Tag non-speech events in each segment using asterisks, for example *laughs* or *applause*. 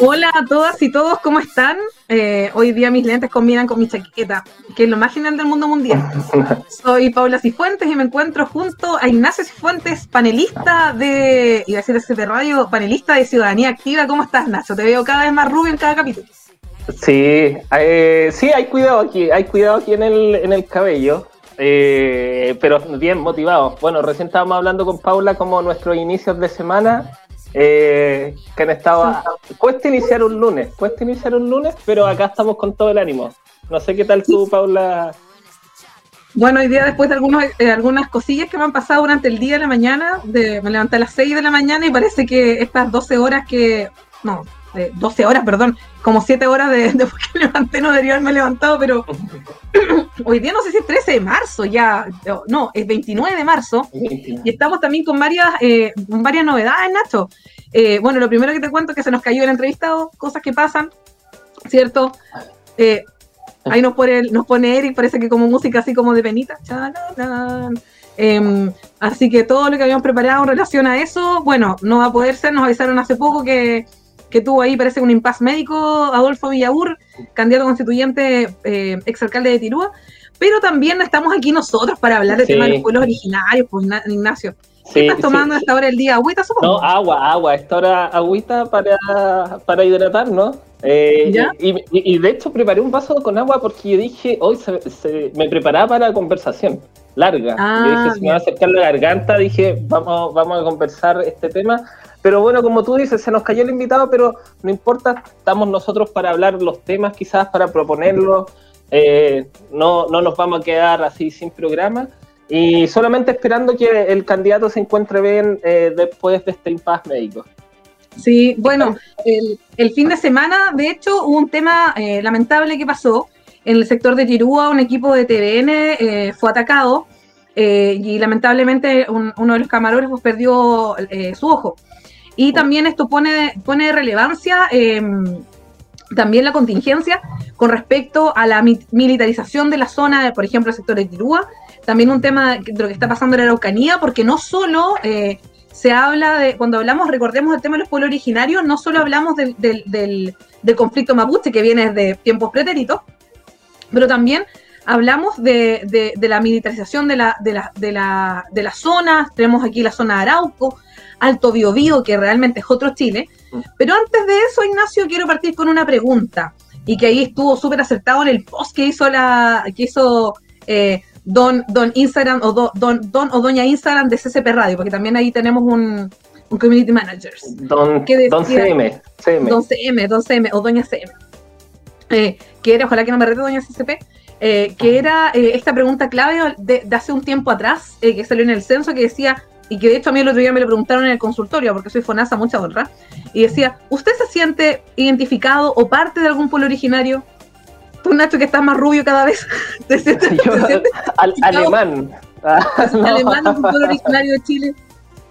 Hola a todas y todos, ¿cómo están? Eh, hoy día mis lentes combinan con mi chaqueta, que es lo más genial del mundo mundial. *laughs* Soy Paula Cifuentes y me encuentro junto a Ignacio Cifuentes, panelista de, iba a decir de radio, panelista de Ciudadanía Activa. ¿Cómo estás, Nacho? Te veo cada vez más rubio en cada capítulo. Sí, eh, sí, hay cuidado aquí, hay cuidado aquí en el, en el cabello. Eh, pero bien motivado. Bueno, recién estábamos hablando con Paula como nuestros inicios de semana eh, que han estado. Cuesta iniciar un lunes, cuesta iniciar un lunes, pero acá estamos con todo el ánimo. No sé qué tal tú, Paula. Bueno, hoy día después de algunos, eh, algunas cosillas que me han pasado durante el día de la mañana, de, me levanté a las 6 de la mañana y parece que estas 12 horas que, no, 12 horas, perdón, como 7 horas de, *laughs* después que me levanté no debería haberme levantado, pero *laughs* hoy día no sé si es 13 de marzo ya, no, es 29 de marzo y estamos también con varias, eh, varias novedades, Nacho. Eh, bueno, lo primero que te cuento es que se nos cayó el entrevistado, cosas que pasan, ¿cierto? Eh, ahí nos pone, nos pone Eric, parece que como música así como de penita. Em, así que todo lo que habíamos preparado en relación a eso, bueno, no va a poder ser, nos avisaron hace poco que que tuvo ahí, parece un impasse médico, Adolfo Villaur, candidato constituyente, eh, exalcalde de Tirúa, pero también estamos aquí nosotros para hablar del tema de los pueblos originarios, pues Ignacio. ¿Qué estás tomando a esta hora del día? ¿Agüita, supongo? No, agua, agua. Esta hora agüita para, para hidratar, ¿no? Eh, y, de hecho preparé un vaso con agua porque yo dije, hoy se, me preparaba para la conversación larga. yo dije, ah, si me va a acercar la garganta, dije, vamos, vamos a conversar este tema. Pero bueno, como tú dices, se nos cayó el invitado, pero no importa, estamos nosotros para hablar los temas, quizás para proponerlos. Eh, no, no nos vamos a quedar así sin programa y solamente esperando que el candidato se encuentre bien eh, después de este impasse médico. Sí, bueno, el, fin de semana, de hecho, hubo un tema eh, lamentable que pasó. En el sector de Tirúa, un equipo de TVN fue atacado y lamentablemente uno de los camarógrafos perdió su ojo. Y también esto pone, pone relevancia em, también la contingencia con respecto a la militarización de la zona, por ejemplo, el sector de Tirúa, también un tema de lo que está pasando en Araucanía, porque no solo eh, se habla de, cuando hablamos, recordemos el tema de los pueblos originarios, no solo hablamos del, del, conflicto mapuche que viene de tiempos pretéritos, pero también hablamos de, de, la militarización de la, de, la, de, la, de las zonas, tenemos aquí la zona de Arauco, Alto Biobío, que realmente es otro Chile. Pero antes de eso, Ignacio, quiero partir con una pregunta, y que ahí estuvo súper acertado en el post que hizo la, que hizo eh, don, don Instagram o don, don o doña Instagram de CCP Radio, porque también ahí tenemos un, un community manager. Don, don CM, Don CM, don CM o doña CM. Eh, que era, ojalá que no me rete doña CCP, eh, que era esta pregunta clave de, de, hace un tiempo atrás, que salió en el censo, que decía, y que de hecho a mí el otro día me lo preguntaron en el consultorio, porque soy FONASA, mucha honra, y decía, ¿usted se siente identificado o parte de algún pueblo originario? Tú, Nacho, que estás más rubio cada vez, *laughs* ¿te sientes, *laughs* alemán. *laughs* ¿Alemán un pueblo originario de Chile?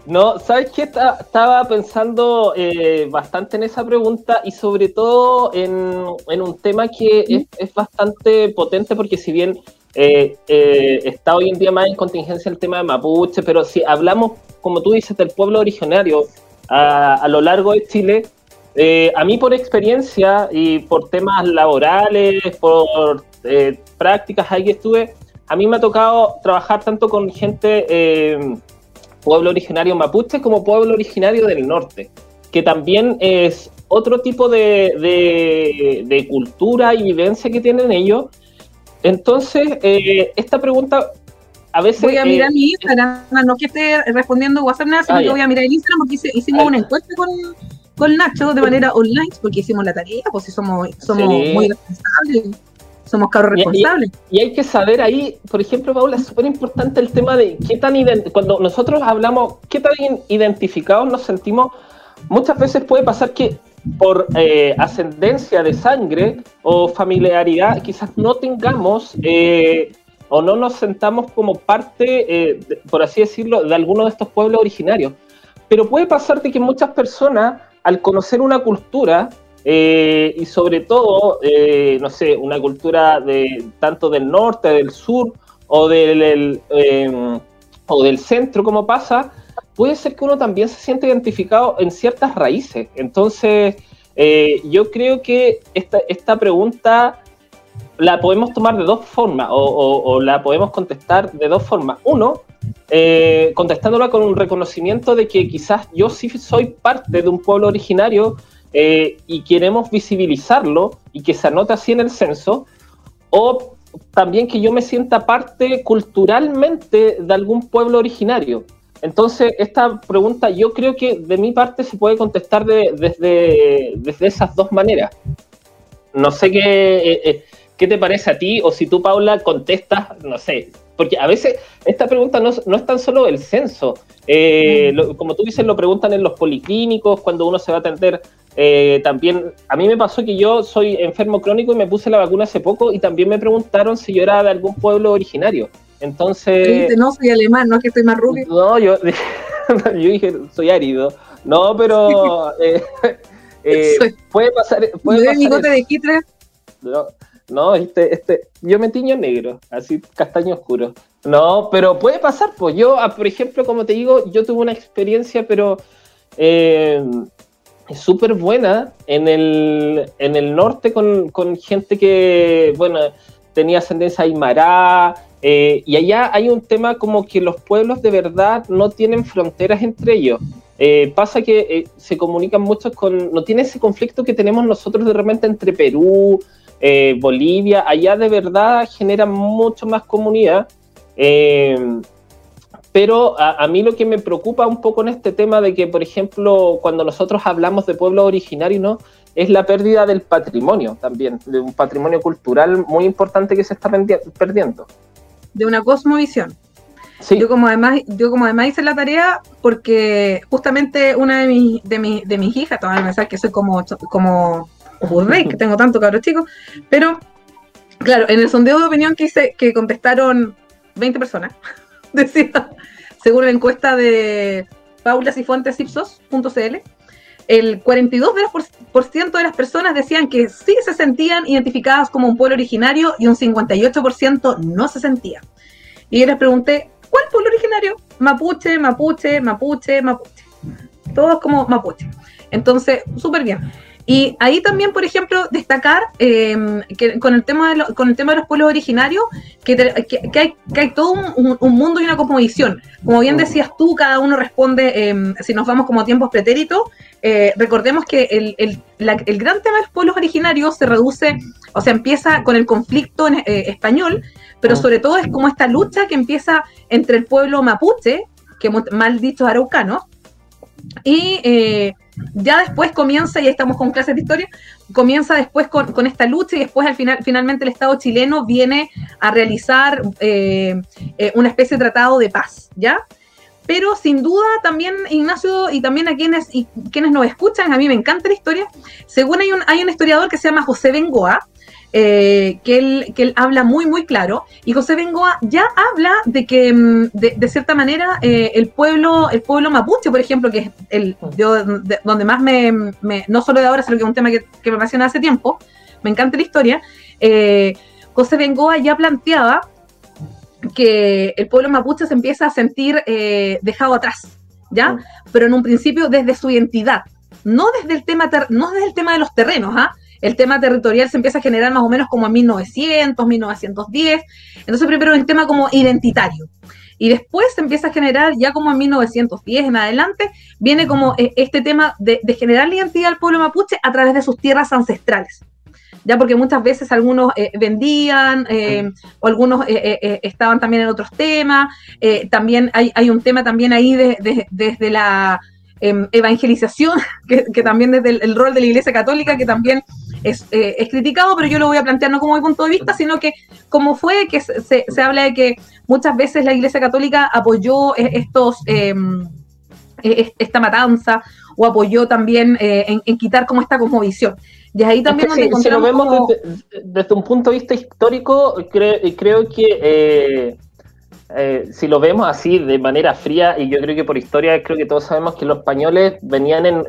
No, ¿sabes qué? Estaba pensando eh, bastante en esa pregunta y sobre todo en, en un tema que es, es, bastante potente porque si bien eh, eh, está hoy en día más en contingencia el tema de Mapuche, pero si hablamos, como tú dices, del pueblo originario a, lo largo de Chile, eh, a mí por experiencia y por temas laborales, por prácticas ahí que estuve, a mí me ha tocado trabajar tanto con gente, pueblo originario mapuche, como pueblo originario del norte, que también es otro tipo de, de cultura y vivencia que tienen ellos entonces, eh, esta pregunta a veces. Voy a mirar eh, mi Instagram, no que esté respondiendo WhatsApp nada, sino ah, que voy a mirar el Instagram porque hicimos una encuesta con, con, Nacho de manera online, porque hicimos la tarea, pues si somos, somos muy responsables. Somos carros responsables. Y, hay que saber ahí, por ejemplo, Paula, es súper importante el tema de qué tan cuando nosotros hablamos, qué tan identificados nos sentimos. Muchas veces puede pasar que por eh, ascendencia de sangre o familiaridad, quizás no tengamos eh, o no nos sentamos como parte, por así decirlo, de alguno de estos pueblos originarios. Pero puede pasarte que muchas personas, al conocer una cultura, y sobre todo, no sé, una cultura de tanto del norte, del sur o del, o del centro, como pasa, puede ser que uno también se siente identificado en ciertas raíces. Entonces, eh, yo creo que esta, esta, pregunta la podemos tomar de dos formas o, la podemos contestar de dos formas. Uno, eh, contestándola con un reconocimiento de que quizás yo sí soy parte de un pueblo originario eh, y queremos visibilizarlo y que se anote así en el censo, o también que yo me sienta parte culturalmente de algún pueblo originario. Entonces, esta pregunta yo creo que de mi parte se puede contestar desde, desde esas dos maneras. No sé qué, eh, qué te parece a ti o si tú, Paula, contestas, no sé, porque a veces esta pregunta no, es tan solo el censo. Eh, mm. como tú dices, lo preguntan en los policlínicos, cuando uno se va a atender. también, a mí me pasó que yo soy enfermo crónico y me puse la vacuna hace poco y también me preguntaron si yo era de algún pueblo originario. Entonces. no, soy alemán, no es que estoy más rubio. No, yo, *laughs* yo dije, soy árido. No, pero. *laughs* eh, eh, puede pasar. Puede pasar de Hitler? No, no, este, este, yo me tiño negro, así castaño oscuro. No, pero puede pasar, pues yo, ah, por ejemplo, como te digo, yo tuve una experiencia, pero eh, súper buena en el, en el norte con, con gente que, bueno, tenía ascendencia aymara, eh, y allá hay un tema como que los pueblos de verdad no tienen fronteras entre ellos. Eh, pasa que eh, se comunican muchos con, no tiene ese conflicto que tenemos nosotros de repente entre Perú, Bolivia, allá de verdad genera mucho más comunidad. pero a, a, mí lo que me preocupa un poco en este tema de que, por ejemplo, cuando nosotros hablamos de pueblos originarios, ¿no? es la pérdida del patrimonio también, de un patrimonio cultural muy importante que se está perdiendo de una cosmovisión. Yo como además, yo como además hice la tarea porque justamente una de mis, de mis, de mis hijas, todavía pensar que soy como, como que tengo tanto cabros chicos, pero claro, en el sondeo de opinión que hice, que contestaron 20 personas, *laughs* decía, según la encuesta de paulasifuentesipsos.cl, el 42% de las personas decían que sí se sentían identificadas como un pueblo originario y un 58% no se sentía. Y yo les pregunté, ¿cuál pueblo originario? Mapuche, mapuche, mapuche, mapuche. Todos como mapuche. Entonces, súper bien. Y ahí también, por ejemplo, destacar em, que con el, tema de con el tema de los pueblos originarios, que, que, hay, que hay, todo un, mundo y una cosmovisión. Como bien decías tú, cada uno responde, em, si nos vamos como tiempos pretéritos, eh, recordemos que el, el, el, gran tema de los pueblos originarios se reduce, o sea, empieza con el conflicto en, eh, español, pero sobre todo es como esta lucha que empieza entre el pueblo mapuche, que mal dicho araucano, y eh, ya después comienza, y estamos con clases de historia, comienza después con, esta lucha y después al final, finalmente el Estado chileno viene a realizar eh, eh, una especie de tratado de paz, ¿ya? Pero sin duda también, Ignacio, y también a quienes, y quienes nos escuchan, a mí me encanta la historia, según hay un, hay un historiador que se llama José Bengoa, eh, que, él, que él habla muy, muy claro. Y José Bengoa ya habla de que, mm, de, cierta manera, eh, el pueblo el pueblo mapuche, por ejemplo, que es el, yo, donde más me, no solo de ahora, sino que es un tema que, me apasiona hace tiempo, me encanta la historia, eh, José Bengoa ya planteaba que el pueblo mapuche se empieza a sentir dejado atrás, ¿ya? Pero en un principio desde su identidad, no desde el tema, no desde el tema de los terrenos, ¿ah? El tema territorial se empieza a generar más o menos como en 1900, 1910. Entonces primero el tema como identitario. Y después se empieza a generar ya como en 1910 en adelante, viene como eh, este tema de, generar la identidad del pueblo mapuche a través de sus tierras ancestrales ya porque muchas veces algunos eh, vendían eh, o algunos estaban también en otros temas. también hay, hay, un tema también ahí desde la em, evangelización, *laughs* que, también desde el, rol de la Iglesia Católica, que también eh, es, criticado, pero yo lo voy a plantear no como mi punto de vista, sino que como fue que se, se habla de que muchas veces la Iglesia Católica apoyó e, estos... Em, e, esta matanza o apoyó también en, quitar como esta cosmovisión. Y ahí también donde si, lo vemos desde, un punto de vista histórico, creo que eh, si lo vemos así de manera fría, y yo creo que por historia, creo que todos sabemos que los españoles venían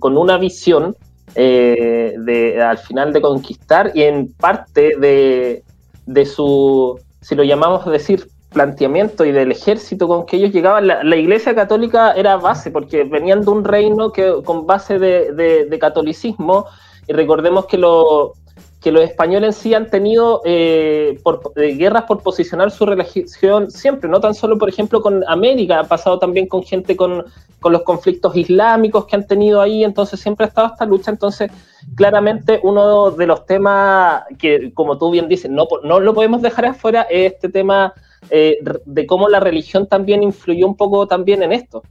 con una visión eh, de al final de conquistar y en parte de, su, si lo llamamos decir, planteamiento y del ejército con que ellos llegaban, la, Iglesia Católica era base, porque venían de un reino que con base de, catolicismo, y recordemos que lo, que los españoles sí han tenido eh, eh, guerras por posicionar su religión siempre, no tan solo, por ejemplo, con América, ha pasado también con gente con, los conflictos islámicos que han tenido ahí, entonces siempre ha estado esta lucha, entonces claramente uno de los temas que, como tú bien dices, no, no lo podemos dejar afuera es este tema eh, de cómo la religión también influyó un poco también en esto.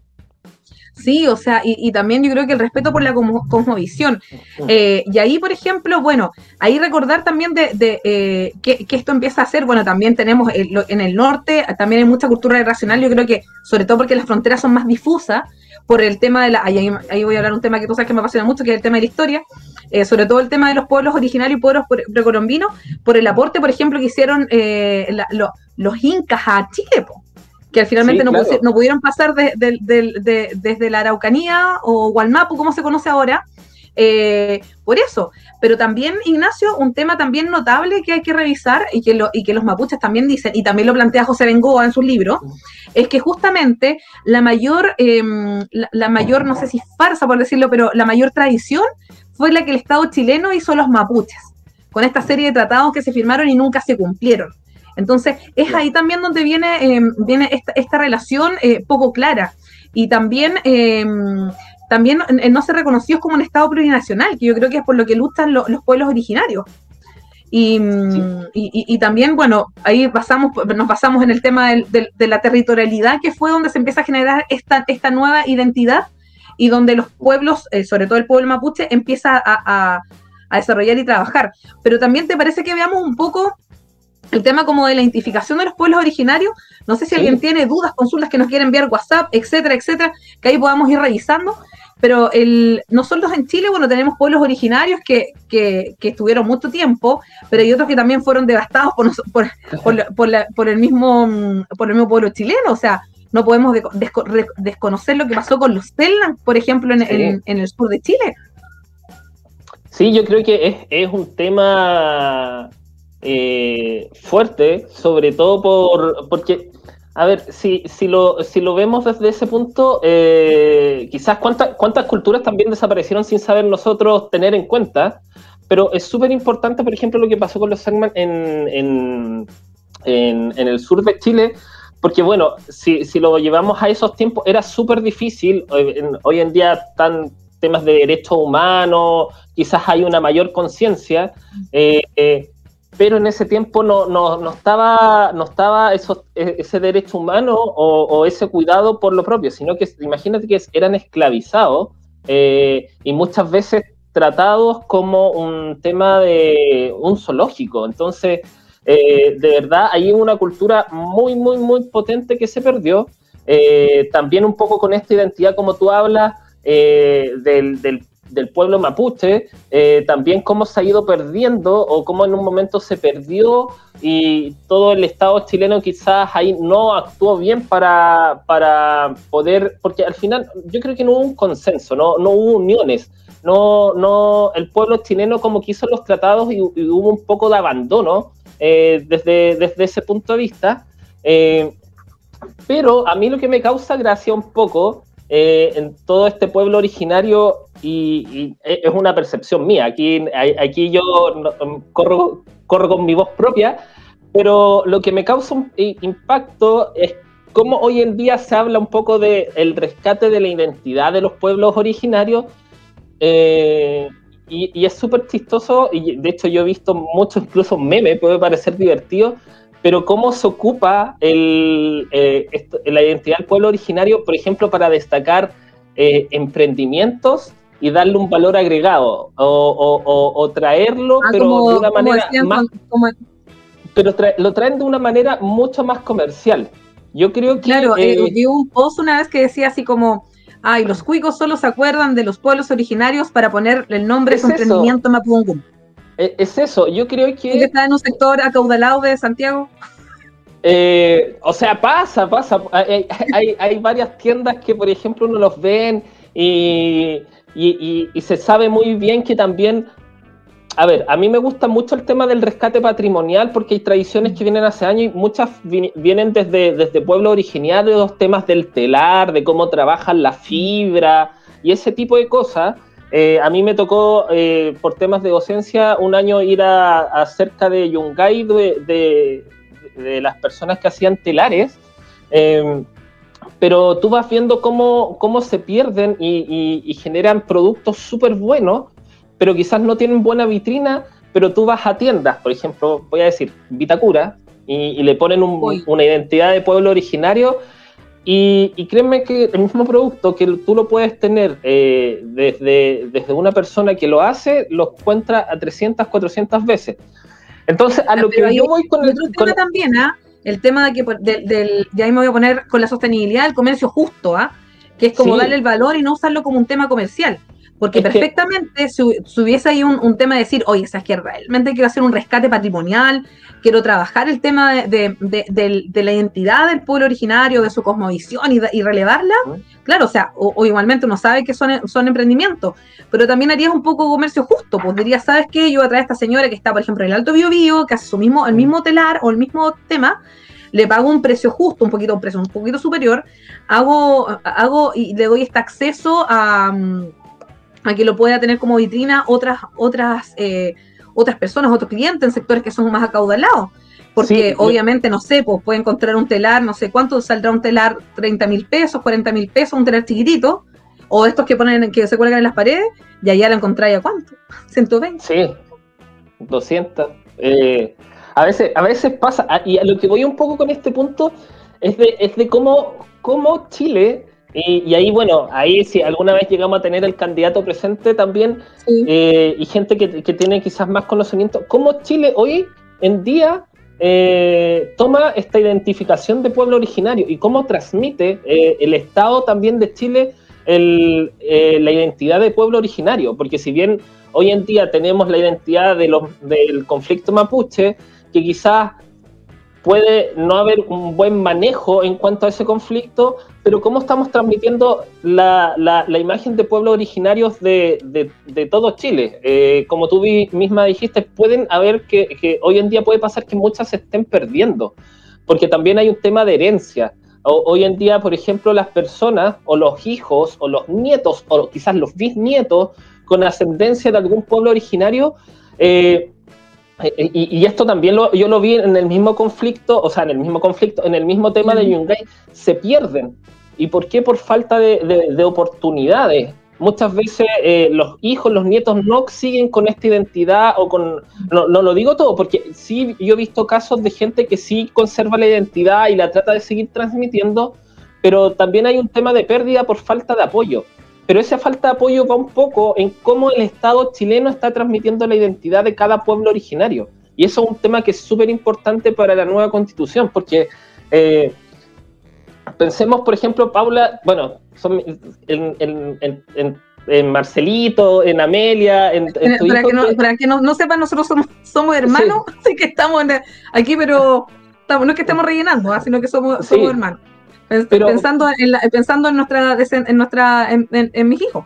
Sí, o sea, y, también yo creo que el respeto por la cosmovisión. Eh, y ahí, por ejemplo, bueno, ahí recordar también de, eh, que, esto empieza a ser, bueno, también tenemos en el norte, también hay mucha cultura irracional, yo creo que, sobre todo porque las fronteras son más difusas, por el tema de la, ahí, voy a hablar un tema que tú sabes que me apasiona mucho, que es el tema de la historia, eh, sobre todo el tema de los pueblos originarios y pueblos precolombinos, por el aporte, por ejemplo, que hicieron los incas a Chile, que al finalmente no, no, pudieron pasar desde la Araucanía o Gualmapu, como se conoce ahora, eh, por eso. Pero también, Ignacio, un tema también notable que hay que revisar y que, lo, y que los mapuches también dicen, y también lo plantea José Bengoa en su libro, es que justamente la mayor, em, la, mayor, no sé si farsa por decirlo, pero la mayor tradición fue la que el Estado chileno hizo a los mapuches, con esta serie de tratados que se firmaron y nunca se cumplieron. Entonces, es ahí también donde viene, em, viene esta, relación eh, poco clara. Y también, em, también no se reconoció como un Estado plurinacional, que yo creo que es por lo que luchan los pueblos originarios. Mm, y, también, bueno, ahí pasamos, nos basamos en el tema de la territorialidad, que fue donde se empieza a generar esta, esta nueva identidad y donde los pueblos, eh, sobre todo el pueblo mapuche, empieza a, a, desarrollar y trabajar. Pero también te parece que veamos un poco el tema como de la identificación de los pueblos originarios. No sé si alguien tiene dudas, consultas que nos quieren enviar WhatsApp, etcétera, etcétera, que ahí podamos ir revisando. Pero el, nosotros en Chile, bueno, tenemos pueblos originarios que, que, estuvieron mucho tiempo, pero hay otros que también fueron devastados por, por, por, el, mismo, por el mismo pueblo chileno. O sea, no podemos desconocer lo que pasó con los Selnan, por ejemplo, en, en, el sur de Chile. Sí, yo creo que es, es un tema eh, fuerte, sobre todo por porque, a ver, si, si, lo, si lo vemos desde ese punto, eh, quizás cuántas, cuántas culturas también desaparecieron sin saber nosotros tener en cuenta, pero es súper importante, por ejemplo, lo que pasó con los Sangman en, en, en, el sur de Chile, porque bueno, si, si lo llevamos a esos tiempos, era súper difícil, hoy en día están temas de derechos humanos, quizás hay una mayor conciencia, eh, eh pero en ese tiempo no, no, no estaba, no estaba eso, e, ese derecho humano o, ese cuidado por lo propio, sino que imagínate que eran esclavizados eh, y muchas veces tratados como un tema de un zoológico. Entonces, eh, de verdad, hay una cultura muy, muy, muy potente que se perdió. Eh, también un poco con esta identidad, como tú hablas, del, del del pueblo mapuche, eh, también cómo se ha ido perdiendo o cómo en un momento se perdió y todo el Estado chileno quizás ahí no actuó bien para, para poder, porque al final yo creo que no hubo un consenso, no, no hubo uniones, no, no, el pueblo chileno como que hizo los tratados y, hubo un poco de abandono eh, desde, desde ese punto de vista. Eh, pero a mí lo que me causa gracia un poco eh, en todo este pueblo originario y, es una percepción mía. Aquí, aquí yo corro, corro con mi voz propia, pero lo que me causa un impacto es cómo hoy en día se habla un poco del el rescate de la identidad de los pueblos originarios. Eh, y, y, es súper chistoso, y de hecho yo he visto muchos incluso memes, puede parecer divertido, pero cómo se ocupa el, eh, la identidad del pueblo originario, por ejemplo, para destacar eh, emprendimientos y darle un valor agregado o, traerlo, ah, pero de una manera más... Pero lo traen de una manera mucho más comercial. Yo creo que... Claro, eh, vi un post una vez que decía así como, Ay, los cuicos solo se acuerdan de los pueblos originarios para poner el nombre de su emprendimiento Mapungum. E, es eso, yo creo que... está en un sector acaudalado de Santiago? Eh, o sea, pasa, pasa. Hay, hay, varias tiendas que, por ejemplo, uno los ven y, y, se sabe muy bien que también a ver, a mí me gusta mucho el tema del rescate patrimonial porque hay tradiciones que vienen hace años y muchas vienen desde, desde pueblos originarios, temas del telar, de cómo trabajan la fibra y ese tipo de cosas. Eh, a mí me tocó, eh, por temas de docencia, un año ir a, cerca de Yungay de, de, las personas que hacían telares. Em, pero tú vas viendo cómo, cómo se pierden y, y generan productos súper buenos pero quizás no tienen buena vitrina, pero tú vas a tiendas, por ejemplo, voy a decir Vitacura, y, le ponen una identidad de pueblo originario, y, créeme que el mismo producto que tú lo puedes tener eh, desde, desde una persona que lo hace, lo encuentra a 300, 400 veces. Entonces, a lo que yo voy con el... Otro tema también, ¿ah? El tema de que, del, ya ahí me voy a poner con la sostenibilidad del comercio justo, ¿ah? Que es como darle el valor y no usarlo como un tema comercial. Porque perfectamente si, hubiese ahí un, tema de decir, oye, es que realmente quiero hacer un rescate patrimonial, quiero trabajar el tema de, la identidad del pueblo originario, de su cosmovisión y, relevarla, claro, o sea, o, igualmente uno sabe que son, son emprendimientos, pero también harías un poco comercio justo, pues dirías, ¿sabes qué? Yo a través de esta señora que está, por ejemplo, en el Alto Bio, que hace su mismo, el mismo telar o el mismo tema, le pago un precio justo, un poquito, un precio un poquito superior, hago, hago y le doy este acceso a a que lo pueda tener como vitrina otras, otras, eh, otras personas, otros clientes en sectores que son más acaudalados. Porque obviamente, no sé, pues puede encontrar un telar, no sé cuánto saldrá un telar, 30 mil pesos, 40 mil pesos, un telar chiquitito, o estos que ponen, que se cuelgan en las paredes, y allá la encontráis a cuánto, *laughs* 120. Sí, 200. Eh, a, veces, a veces pasa, ah, y a lo que voy un poco con este punto es de, es de cómo, cómo Chile y, ahí, bueno, ahí si alguna vez llegamos a tener el candidato presente también eh, y gente que, tiene quizás más conocimiento, ¿cómo Chile hoy en día eh, toma esta identificación de pueblo originario y cómo transmite eh, el Estado también de Chile la identidad de pueblo originario? Porque si bien hoy en día tenemos la identidad de los, del conflicto mapuche, que quizás puede no haber un buen manejo en cuanto a ese conflicto, pero cómo estamos transmitiendo la, imagen de pueblos originarios de, todo Chile. Eh, como tú misma dijiste, pueden haber que, que, hoy en día puede pasar que muchas se estén perdiendo, porque también hay un tema de herencia. hoy en día, por ejemplo, las personas o los hijos o los nietos o quizás los bisnietos con ascendencia de algún pueblo originario, eh, eh, y, esto también lo, yo lo vi en el mismo conflicto, o sea, en el mismo conflicto, en el mismo tema de Yungay, se pierden. ¿Y por qué? Por falta de, oportunidades. Muchas veces eh, los hijos, los nietos no siguen con esta identidad o con... No, no, lo digo todo, porque sí yo he visto casos de gente que sí conserva la identidad y la trata de seguir transmitiendo, pero también hay un tema de pérdida por falta de apoyo pero esa falta de apoyo va un poco en cómo el Estado chileno está transmitiendo la identidad de cada pueblo originario. Y eso es un tema que es súper importante para la nueva constitución, porque eh, pensemos, por ejemplo, Paula, bueno, en, Marcelito, en Amelia, en, para, que no, para, que no, sepan, nosotros somos, hermanos, *laughs* así que estamos aquí, pero no es que estemos rellenando, ¿ah? sino que somos, somos hermanos pensando, en pensando en nuestra, en, nuestra, en, mis hijos,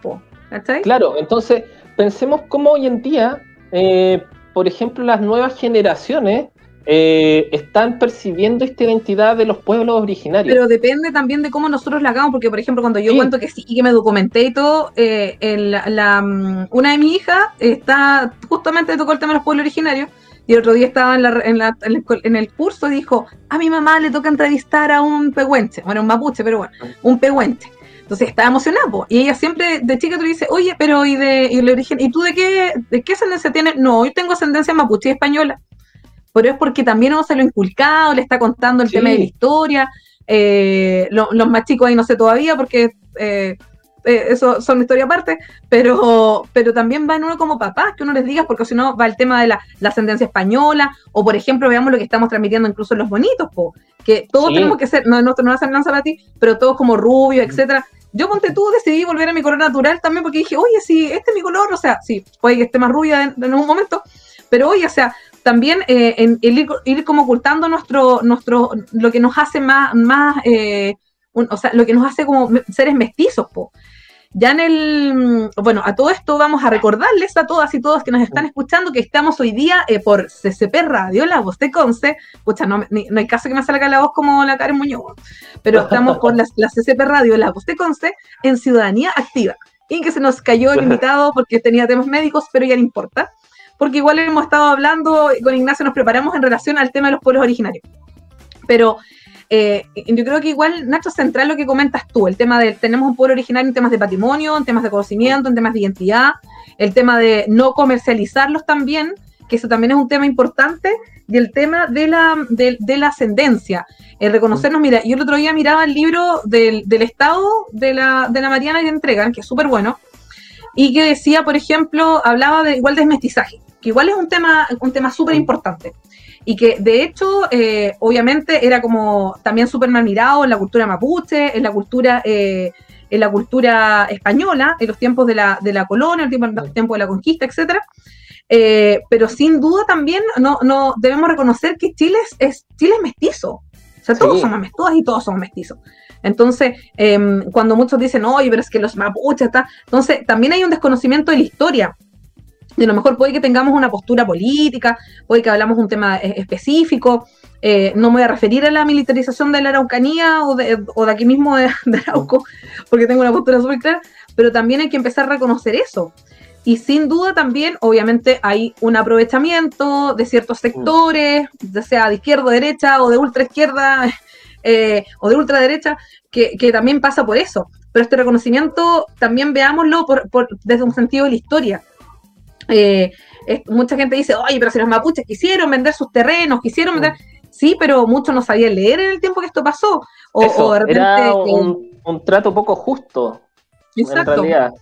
Claro, entonces pensemos cómo hoy en día, eh, por ejemplo, las nuevas generaciones eh, están percibiendo esta identidad de los pueblos originarios. Pero depende también de cómo nosotros la hagamos, porque por ejemplo, cuando yo cuento que sí, que me documenté y todo, eh, la, mm, una de mis hijas está, justamente tocó el tema de los pueblos originarios, y el otro día estaba en, la, en, la, en, el, curso y dijo, a mi mamá le toca entrevistar a un pehuenche, bueno, un mapuche, pero bueno, un pehuenche. Entonces estaba emocionado, y ella siempre de chica te dice, oye, pero ¿y de y el origen? ¿Y tú de qué, de qué ascendencia tienes? No, yo tengo ascendencia mapuche y española. Pero es porque también uno se lo ha inculcado, le está contando el tema de la historia. Eh, los más chicos ahí no sé todavía porque eh, eh, eso son historia aparte, pero, pero también va en uno como papás, que uno les diga, porque si no va el tema de la, ascendencia española, o por ejemplo, veamos lo que estamos transmitiendo incluso en los bonitos, que todos tenemos que ser, no, no, no hacen lanza para ti, pero todos como rubio, etcétera. Yo, ponte tú, decidí volver a mi color natural también porque dije, oye, si este es mi color, o sea, sí, puede que esté más rubia en, en un momento, pero oye, o sea, también eh, en, el ir, como ocultando nuestro, nuestro, lo que nos hace más, más eh, o sea, lo que nos hace como seres mestizos, po. Ya en el, bueno, a todo esto vamos a recordarles a todas y todos que nos están escuchando que estamos hoy día eh, por CCP Radio, la voz de Conce. Pucha, no, no, hay caso que me salga la voz como la Karen Muñoz, pero estamos por la, la CCP Radio, la voz de Conce, en Ciudadanía Activa. Y que se nos cayó el *laughs* invitado porque tenía temas médicos, pero ya no importa, porque igual hemos estado hablando, con Ignacio nos preparamos en relación al tema de los pueblos originarios. Pero eh, yo creo que igual, Nacho, central lo que comentas tú, el tema de tenemos un pueblo originario en temas de patrimonio, en temas de conocimiento, en temas de identidad, el tema de no comercializarlos también, que eso también es un tema importante, y el tema de la, de, la ascendencia, el reconocernos, mira, yo el otro día miraba el libro del, del Estado de la, de la Mariana que entregan, que es súper bueno, y que decía, por ejemplo, hablaba de igual de mestizaje, que igual es un tema, un tema súper importante y que de hecho, eh, obviamente, era como también súper mal mirado en la cultura mapuche, en la cultura, eh, en la cultura española, en los tiempos de la, de la colonia, en los tiempos de la conquista, etcétera. Eh, pero sin duda también no, no debemos reconocer que Chile es, Chile es mestizo. O sea, todos somos mestizos y todos somos mestizos. Entonces, em, cuando muchos dicen, oye, pero es que los mapuches, está. Entonces, también hay un desconocimiento de la historia y a lo mejor puede que tengamos una postura política, puede que hablamos un tema eh, específico. Eh, no me voy a referir a la militarización de la Araucanía o de, aquí mismo *laughs* de, Arauco, porque tengo una postura súper clara, pero también hay que empezar a reconocer eso. Y sin duda también, obviamente, hay un aprovechamiento de ciertos sectores, ya sea de izquierda, derecha o de ultra izquierda *laughs* eh, o de ultraderecha, que, que también pasa por eso. Pero este reconocimiento también veámoslo desde un sentido de la historia eh, mucha gente dice, oye, pero si los mapuches quisieron vender sus terrenos, quisieron vender... Sí, pero muchos no sabían leer en el tiempo que esto pasó. O, era un, trato poco justo, en realidad.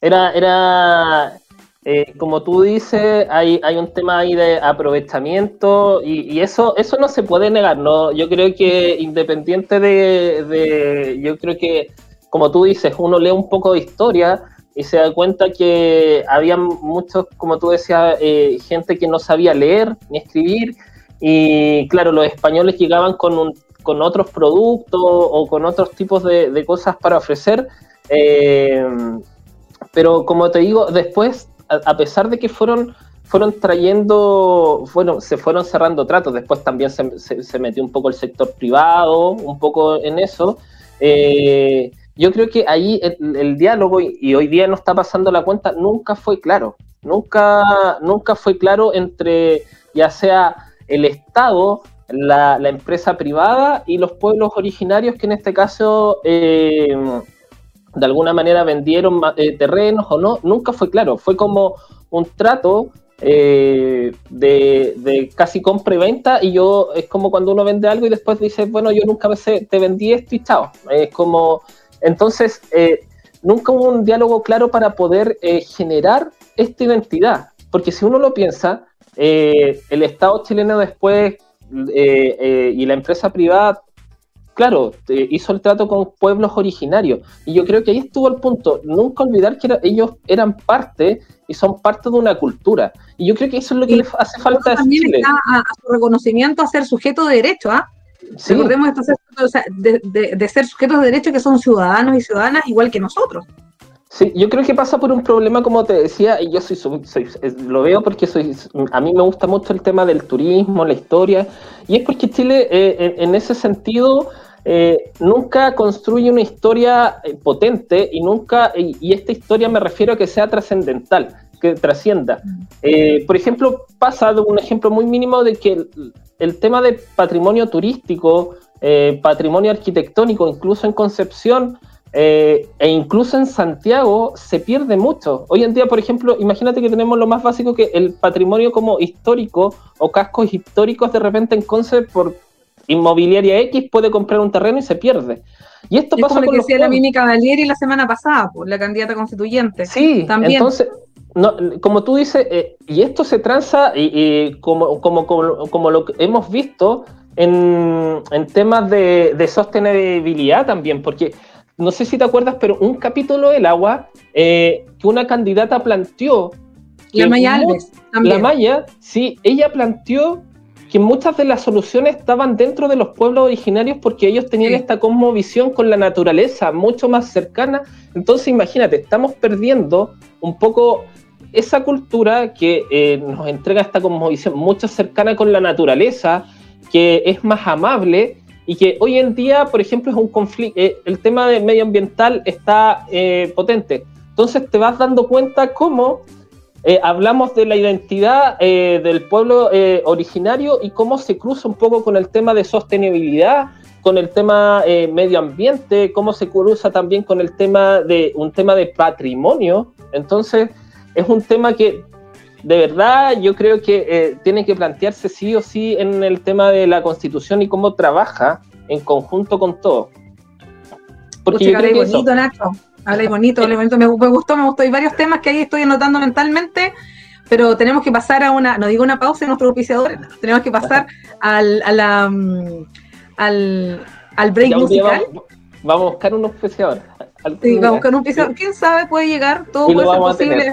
Era, era eh, como tú dices, hay, hay un tema ahí de aprovechamiento y, eso, eso no se puede negar, ¿no? Yo creo que independiente de, de, yo creo que, como tú dices, uno lee un poco de historia, y se da cuenta que había muchos, como tú decías, eh, gente que no sabía leer ni escribir y claro, los españoles llegaban con, un, con otros productos o con otros tipos de, cosas para ofrecer, eh, pero como te digo, después, a, pesar de que fueron fueron trayendo, bueno, se fueron cerrando tratos, después también se, se, metió un poco el sector privado, un poco en eso, eh, yo creo que ahí el, diálogo, y, hoy día no está pasando la cuenta, nunca fue claro. Nunca, nunca fue claro entre ya sea el Estado, la, empresa privada y los pueblos originarios que en este caso eh, de alguna manera vendieron eh, terrenos o no. Nunca fue claro. Fue como un trato eh, de, casi compra y venta y yo es como cuando uno vende algo y después dice, bueno, yo nunca me sé, te vendí esto y chao. Es como entonces, eh, nunca hubo un diálogo claro para poder eh, generar esta identidad, porque si uno lo piensa, eh, el Estado chileno después y la empresa privada, claro, hizo el trato con pueblos originarios, y yo creo que ahí estuvo el punto, nunca olvidar que ellos eran parte y son parte de una cultura, y yo creo que eso es lo que les hace falta a Chile. Está a, su reconocimiento a ser sujeto de derecho, ¿ah? Recordemos de, ser sujetos de derecho que son ciudadanos y ciudadanas igual que nosotros. Sí, yo creo que pasa por un problema, como te decía, y yo soy, lo veo porque soy, a mí me gusta mucho el tema del turismo, la historia, y es porque Chile, eh, en, ese sentido, eh, nunca construye una historia eh, potente y nunca, y, esta historia me refiero a que sea trascendental, que trascienda. Mm. por ejemplo, pasa de un ejemplo muy mínimo de que el tema de patrimonio turístico, eh, patrimonio arquitectónico, incluso en Concepción eh, e incluso en Santiago, se pierde mucho. Hoy en día, por ejemplo, imagínate que tenemos lo más básico que el patrimonio como histórico o cascos históricos de repente en Conce por inmobiliaria X puede comprar un terreno y se pierde. Y esto pasa como con lo que decía la Mimi Cavalieri la semana pasada, por la candidata constituyente. Sí, también. Entonces, no, como tú dices, eh, y esto se transa, y, como, como, como, lo que hemos visto en, en temas de, de, sostenibilidad también, porque no sé si te acuerdas, pero un capítulo del agua eh, que una candidata planteó. La Maya Alves. La Maya, sí, ella planteó que muchas de las soluciones estaban dentro de los pueblos originarios porque ellos tenían esta cosmovisión con la naturaleza mucho más cercana. Entonces, imagínate, estamos perdiendo un poco esa cultura que eh, nos entrega esta cosmovisión mucho cercana con la naturaleza, que es más amable y que hoy en día, por ejemplo, es un conflicto, eh, el tema de medioambiental está eh, potente. Entonces te vas dando cuenta cómo eh, hablamos de la identidad del pueblo originario y cómo se cruza un poco con el tema de sostenibilidad, con el tema medio ambiente, cómo se cruza también con el tema de un tema de patrimonio. Entonces es un tema que de verdad yo creo que eh, tiene que plantearse sí o sí en el tema de la constitución y cómo trabaja en conjunto con todo. Porque yo creo bonito, Nacho. Hablé bonito, hablé bonito. Me, gustó, me gustó. Hay varios temas que ahí estoy anotando mentalmente, pero tenemos que pasar a una, no digo una pausa en nuestro auspiciadores, tenemos que pasar al, a la, mm, al, al break musical. Vamos, a buscar un auspiciador. Sí, vamos a buscar un auspiciador. ¿Quién sabe? Puede llegar, todo puede ser posible.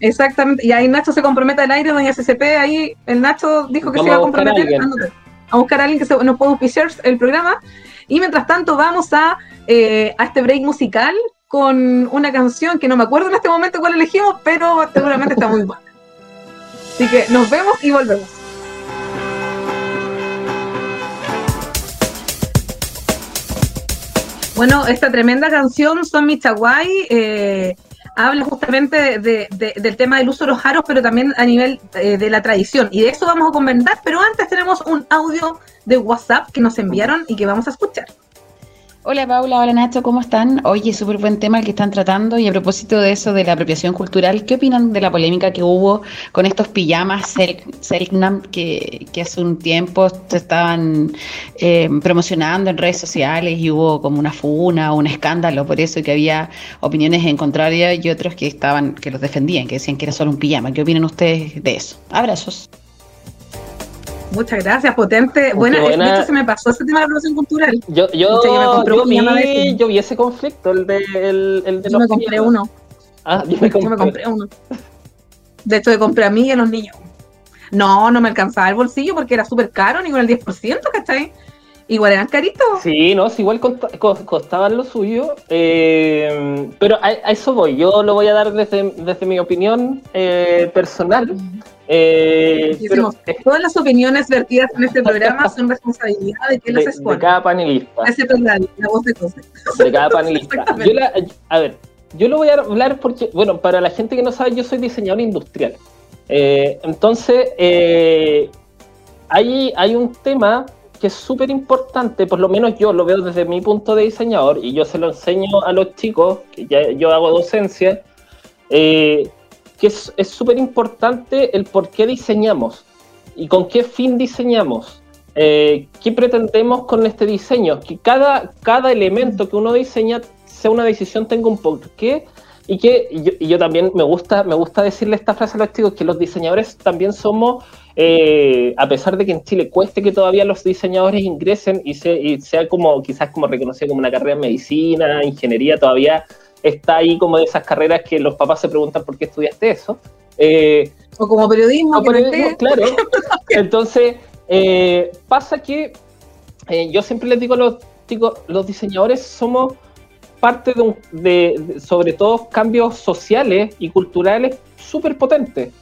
Exactamente, y ahí Nacho se compromete al aire, doña SCP, ahí el Nacho dijo que se iba a comprometer a, buscar a alguien que se, nos pueda auspiciar el programa. Y mientras tanto vamos a, eh, a este break musical con una canción que no me acuerdo en este momento cuál elegimos, pero seguramente está muy buena. Así que nos vemos y volvemos. Bueno, esta tremenda canción son Michaguay, eh, habla justamente del tema del uso de los jaros, pero también a nivel eh, de la tradición. Y de eso vamos a comentar, pero antes tenemos un audio de WhatsApp que nos enviaron y que vamos a escuchar. Hola Paula, hola Nacho, ¿cómo están? Oye, súper buen tema el que están tratando y a propósito de eso de la apropiación cultural, ¿qué opinan de la polémica que hubo con estos pijamas Selknam que, hace un tiempo se estaban eh, promocionando en redes sociales y hubo como una funa un escándalo por eso y que había opiniones en contraria y otros que estaban, que los defendían, que decían que era solo un pijama? ¿Qué opinan ustedes de eso? Abrazos. Muchas gracias, potente. Bueno, de hecho se me pasó ese tema de la relación cultural. Yo, yo, yo, vi, yo vi ese conflicto, el de, el, el de yo me compré uno. Ah, yo me compré. me compré uno. De hecho, de compré a mí y a los niños. No, no me alcanzaba el bolsillo porque era súper caro, ni con el 10%, ¿cachai? Igual eran caritos. Sí, no, igual costaban lo suyo. Eh, pero a, eso voy. Yo lo voy a dar desde, desde mi opinión eh, personal. Eh, todas las opiniones vertidas en este programa son responsabilidad de quien las expone. De cada panelista. La, voz de José. De cada panelista. *laughs* yo a ver, yo lo voy a hablar porque, bueno, para la gente que no sabe, yo soy diseñador industrial. Eh, entonces, hay, hay un tema que es súper importante, por lo menos yo lo veo desde mi punto de diseñador y yo se lo enseño a los chicos, que ya yo hago docencia, eh, que es súper importante el por qué diseñamos y con qué fin diseñamos. Eh, ¿Qué pretendemos con este diseño? Que cada, cada elemento que uno diseña sea una decisión, tenga un porqué y que y yo, también me gusta, me gusta decirle esta frase a los chicos, que los diseñadores también somos, eh, a pesar de que en Chile cueste que todavía los diseñadores ingresen y, y sea como quizás como reconocido como una carrera de medicina, ingeniería, todavía está ahí como de esas carreras que los papás se preguntan por qué estudiaste eso. Eh, o como periodismo. claro. *laughs* Entonces, eh, pasa que eh, yo siempre les digo a los chicos, los diseñadores somos parte de, sobre todo, cambios sociales y culturales súper potentes.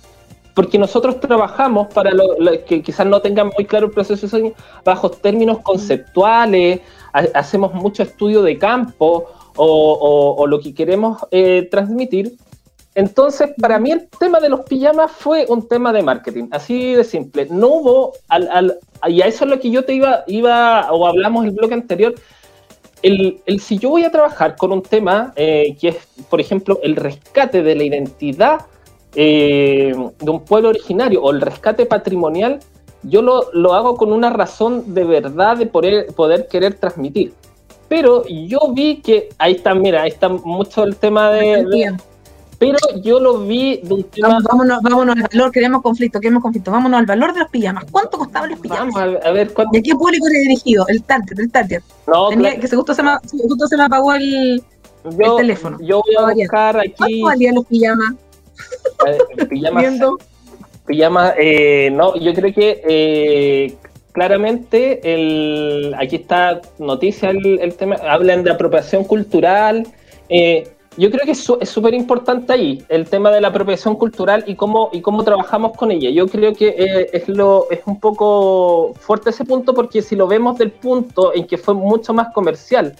Porque nosotros trabajamos para lo, que quizás no tengan muy claro el proceso de bajo términos conceptuales, hacemos mucho estudio de campo, o, lo que queremos eh, transmitir. Entonces, para mí el tema de los pijamas fue un tema de marketing, así de simple. No hubo, al, al, y a eso es lo que yo te iba, iba o hablamos el bloque anterior, el, el, si yo voy a trabajar con un tema eh, que es, por ejemplo, el rescate de la identidad eh, de un pueblo originario o el rescate patrimonial, yo lo, lo, hago con una razón de verdad de poder, poder querer transmitir. Pero yo vi que ahí está, mira, ahí está mucho el tema de, pero yo lo vi de un tema... Vámonos, vámonos, al valor, queremos conflicto, queremos conflicto, vámonos al valor de los pijamas. ¿Cuánto costaban los pijamas? Vamos a, ver cuánto... ¿De qué público era dirigido? El target, el target. No, Tenía, que se justo se, me, justo se me apagó el, el teléfono. Yo voy a buscar aquí... ¿Cuánto valían los pijamas? Eh, pijamas... Pijamas, eh, no, yo creo que eh, claramente el, aquí está noticia el, el tema, hablan de apropiación cultural, eh, yo creo que es súper importante ahí el tema de la apropiación cultural y cómo, y cómo trabajamos con ella. Yo creo que eh, es, lo, es un poco fuerte ese punto porque si lo vemos del punto en que fue mucho más comercial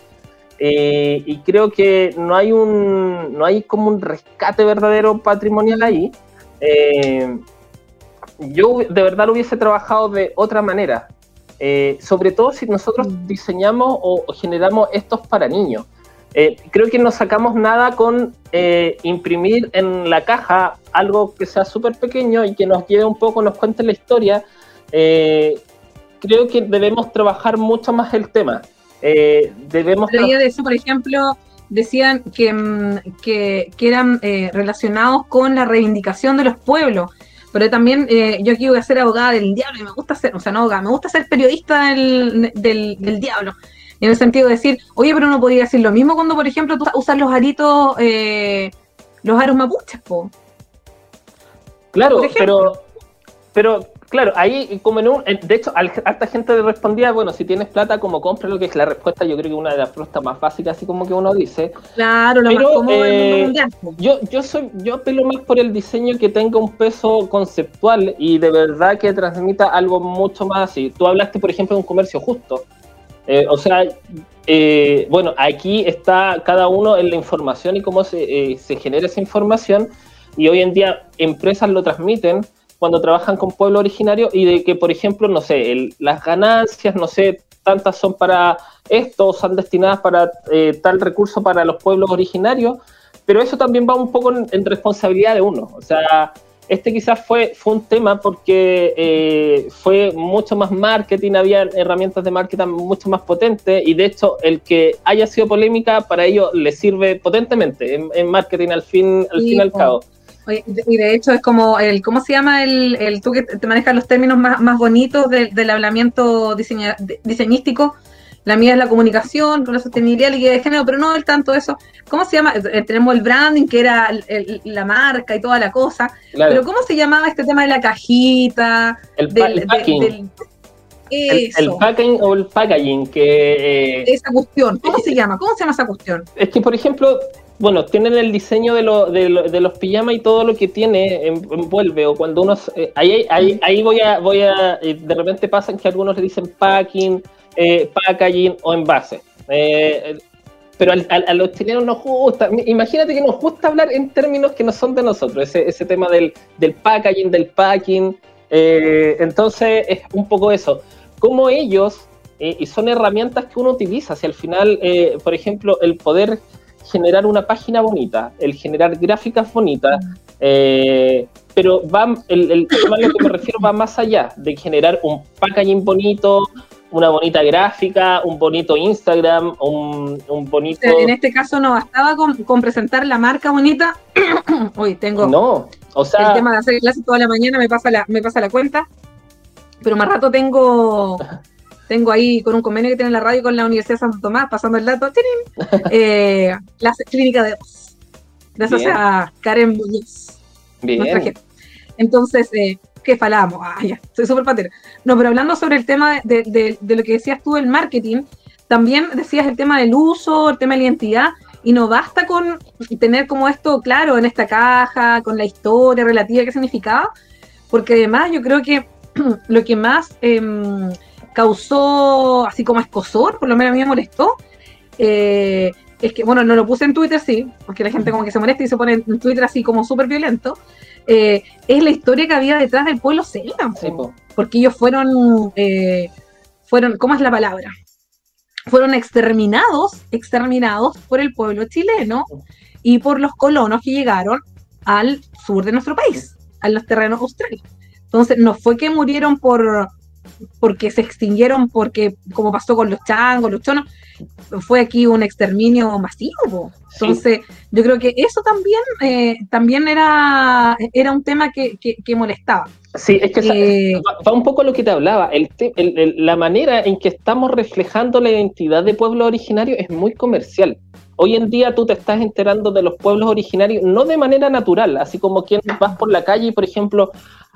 eh, y creo que no hay, un, no hay como un rescate verdadero patrimonial ahí, eh, yo de verdad lo hubiese trabajado de otra manera. sobre todo si nosotros diseñamos o generamos estos para niños. Eh, creo que no sacamos nada con eh, imprimir en la caja algo que sea súper pequeño y que nos lleve un poco, nos cuente la historia. Eh, creo que debemos trabajar mucho más el tema. debemos de eso, por ejemplo, decían que, mm, que, eran relacionados con la reivindicación de los pueblos. Pero también yo aquí voy a ser abogada del diablo y me gusta ser, o sea, no abogada, me gusta ser periodista del, del, del diablo en el sentido de decir, oye, pero no podría decir lo mismo cuando, por ejemplo, tú usas los aritos, eh, los aros mapuches, po. Claro, pero, pero, claro, ahí como en un, de hecho, harta gente le respondía, bueno, si tienes plata, como compra lo que es la respuesta, yo creo que una de las respuestas más básicas, así como que uno dice. Claro, lo más cómodo eh, Yo, yo soy, yo apelo más por el diseño que tenga un peso conceptual y de verdad que transmita algo mucho más así. Tú hablaste, por ejemplo, de un comercio justo. Eh, o sea, eh, bueno, aquí está cada uno en la información y cómo eh, se, genera esa información. Y hoy en día empresas lo transmiten cuando trabajan con pueblo originario y de que, por ejemplo, no sé, las ganancias, no sé, tantas son para esto, son destinadas para tal recurso para los pueblos originarios, pero eso también va un poco en responsabilidad de uno. O sea, este quizás fue, fue un tema porque eh, fue mucho más marketing, había herramientas de marketing mucho más potentes y de hecho el que haya sido polémica para ellos les sirve potentemente en, marketing al fin al fin y al cabo. y de hecho es como el, ¿cómo se llama el, el tú que te manejas los términos más, más bonitos del hablamiento diseñístico? La mía es la comunicación, con la sostenibilidad, la de género, pero no el tanto eso. ¿Cómo se llama? Eh, tenemos el branding, que era la marca y toda la cosa. Pero ¿cómo se llamaba este tema de la cajita? El, packing. el, packing o el packaging, que... Eh, esa cuestión, ¿cómo se llama? ¿Cómo se llama esa cuestión? Es que, por ejemplo, bueno, tienen el diseño de, lo, de, los pijamas y todo lo que tiene envuelve, o cuando uno... Eh, ahí, ahí, ahí voy a... voy a De repente pasan que algunos le dicen packing eh, packaging o envase. Eh, pero a, los chilenos nos gusta, imagínate que nos gusta hablar en términos que no son de nosotros, ese, tema del, packaging, del packing. Eh, entonces es un poco eso. Como ellos, eh, y son herramientas que uno utiliza, si al final, por ejemplo, el poder generar una página bonita, el generar gráficas bonitas, pero va, el tema a lo que me refiero va más allá de generar un packaging bonito, una bonita gráfica, un bonito Instagram, un, bonito... En este caso no bastaba con, presentar la marca bonita. *coughs* Hoy tengo... No, o sea... El tema de hacer clases toda la mañana me pasa la, me pasa la cuenta, pero más rato tengo... *laughs* Tengo ahí con un convenio que tiene la radio con la Universidad de Santo Tomás, pasando el dato, eh, *laughs* clase clínica de voz. Gracias a Karen Muñoz. Bien. Entonces, eh, que falamos. Ah, ya, soy súper patera. No, pero hablando sobre el tema de, lo que decías tú del marketing, también decías el tema del uso, el tema de la identidad, y no basta con tener como esto claro en esta caja, con la historia relativa, qué significaba, porque además yo creo que *clears throat* lo que más em, causó así como escosor, por lo menos a mí me molestó, eh, es que, bueno, no lo puse en Twitter, sí, porque la gente como que se molesta y se pone en Twitter así como súper violento, eh, es la historia que había detrás del pueblo Selma, porque ellos fueron, eh, fueron, ¿cómo es la palabra? Fueron exterminados, exterminados por el pueblo chileno y por los colonos que llegaron al sur de nuestro país, a los terrenos australes. Entonces, no fue que murieron por, porque se extinguieron, porque como pasó con los changos, los chonos, fue aquí un exterminio masivo. Entonces, yo creo que eso también, eh, también era, era un tema que, que, molestaba. Sí, es que eh, va, un poco a lo que te hablaba. El, la manera en que estamos reflejando la identidad de pueblo originario es muy comercial. Hoy en día tú te estás enterando de los pueblos originarios no de manera natural, así como quien vas por la calle y, por ejemplo,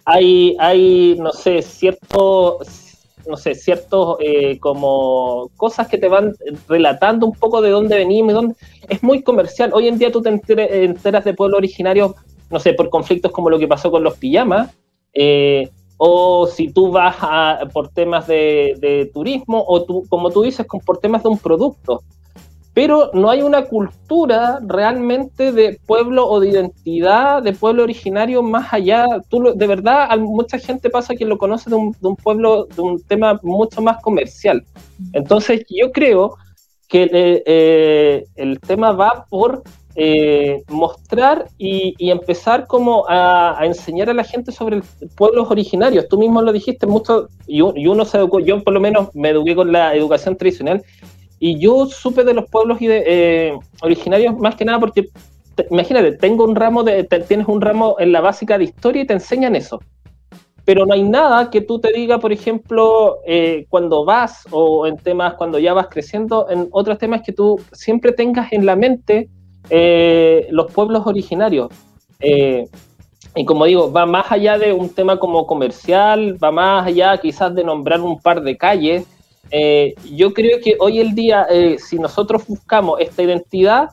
hay, hay no sé, ciertos no sé, ciertos eh, como cosas que te van relatando un poco de dónde venimos, dónde... es muy comercial. Hoy en día tú te enteras de pueblos originarios, no sé, por conflictos como lo que pasó con los pijamas, eh, o si tú vas a, por temas de, turismo, o tú, como tú dices, por temas de un producto pero no hay una cultura realmente de pueblo o de identidad de pueblo originario más allá. Tú de verdad, mucha gente pasa que lo conoce de un, pueblo, de un tema mucho más comercial. Entonces yo creo que eh, eh, el tema va por eh, mostrar y, empezar como a, enseñar a la gente sobre pueblos originarios. Tú mismo lo dijiste mucho, y, uno se educó, yo por lo menos me eduqué con la educación tradicional, y yo supe de los pueblos eh, originarios más que nada porque, imagínate, tengo un ramo de, tienes un ramo en la básica de historia y te enseñan eso. Pero no hay nada que tú te diga, por ejemplo, eh, cuando vas o en temas, cuando ya vas creciendo, en otros temas que tú siempre tengas en la mente eh, los pueblos originarios. y como digo, va más allá de un tema como comercial, va más allá quizás de nombrar un par de calles, eh, yo creo que hoy el día, eh, si nosotros buscamos esta identidad,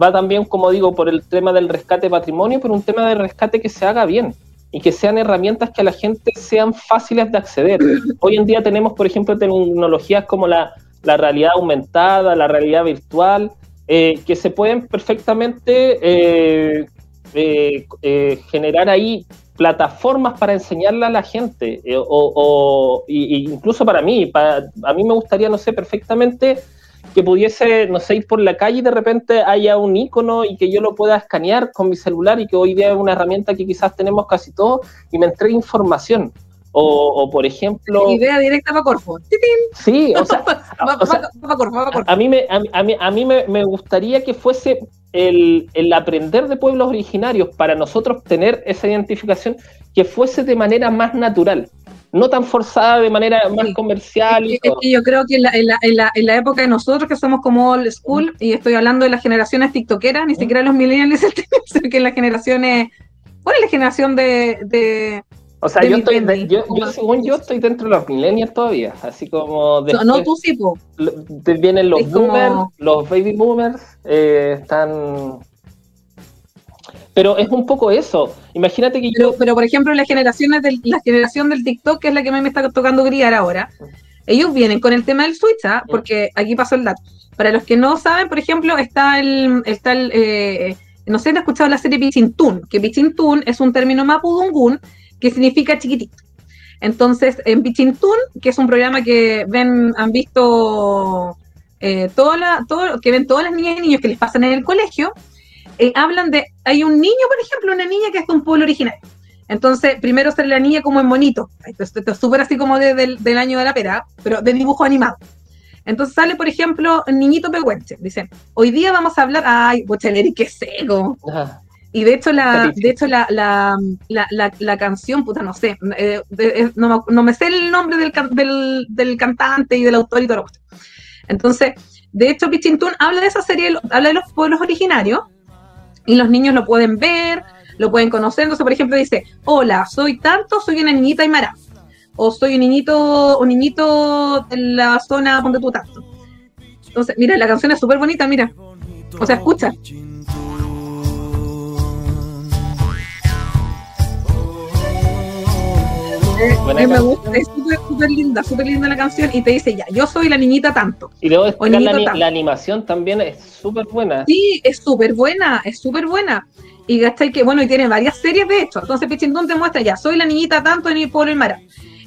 va también, como digo, por el tema del rescate patrimonio, por un tema de rescate que se haga bien y que sean herramientas que a la gente sean fáciles de acceder. *coughs* Hoy en día tenemos, por ejemplo, tecnologías como la, realidad aumentada, la realidad virtual, eh, que se pueden perfectamente generar ahí plataformas para enseñarle a la gente, eh, o, incluso para mí, a mí me gustaría, no sé, perfectamente que pudiese, no sé, ir por la calle y de repente haya un icono y que yo lo pueda escanear con mi celular y que hoy día es una herramienta que quizás tenemos casi todos y me entregue información. O, por ejemplo... Idea directa para Corfo. Sí, o sea, a mí, me, a, mí, a mí me, me gustaría que fuese el, aprender de pueblos originarios para nosotros tener esa identificación que fuese de manera más natural, no tan forzada de manera más comercial. Y yo creo que en la, en, la, en, la, época de nosotros, que somos como old school, y estoy hablando de las generaciones tiktokeras, ni siquiera los millennials, *laughs* que las generaciones, ¿cuál es la generación de o sea, yo estoy, yo, según yo, estoy dentro de los millennials todavía, así como... no, tú sí, po. Vienen los boomers, los baby boomers, eh, están... Pero es un poco eso. Imagínate que yo... Pero, por ejemplo, las generaciones del, la generación del TikTok, que es la que me está tocando criar ahora, ellos vienen con el tema del Switch, ¿ah? porque aquí pasó el dato. Para los que no saben, por ejemplo, está el... Está el eh, no sé si han escuchado la serie Pichintún, que Pichintún es un término mapudungun que significa chiquitito. Entonces, en Pichintún, que es un programa que ven, han visto eh, la, todo, que ven todas las niñas y niños que les pasan en el colegio, eh, hablan de, hay un niño, por ejemplo, una niña que es de un pueblo original. Entonces, primero sale la niña como en bonito, esto, es súper así como del año de la pera, pero de dibujo animado. Entonces sale, por ejemplo, Niñito Pehuenche. Dice, hoy día vamos a hablar, ay, Bochaleri, qué seco. Y de hecho, la, de hecho la, la, la, canción, puta, no sé, eh, eh, no, no, me sé el nombre del, del, del, cantante y del autor y todo lo Entonces, de hecho, Pichintún habla de esa serie, habla de los pueblos originarios, y los niños lo pueden ver, lo pueden conocer. Entonces, por ejemplo, dice, hola, soy tanto, soy una niñita aymara. O soy un niñito, un niñito en la zona donde tú tanto. Entonces, mira, la canción es súper bonita, mira. O sea, escucha. Me gusta, es súper linda, súper linda la canción y te dice ya, yo soy la niñita tanto. Y luego la, la, animación también es súper buena. Sí, es súper buena, es súper buena. Y que, bueno, y tiene varias series de hecho. Entonces Pichindón te muestra ya, soy la niñita tanto en el pueblo del mar.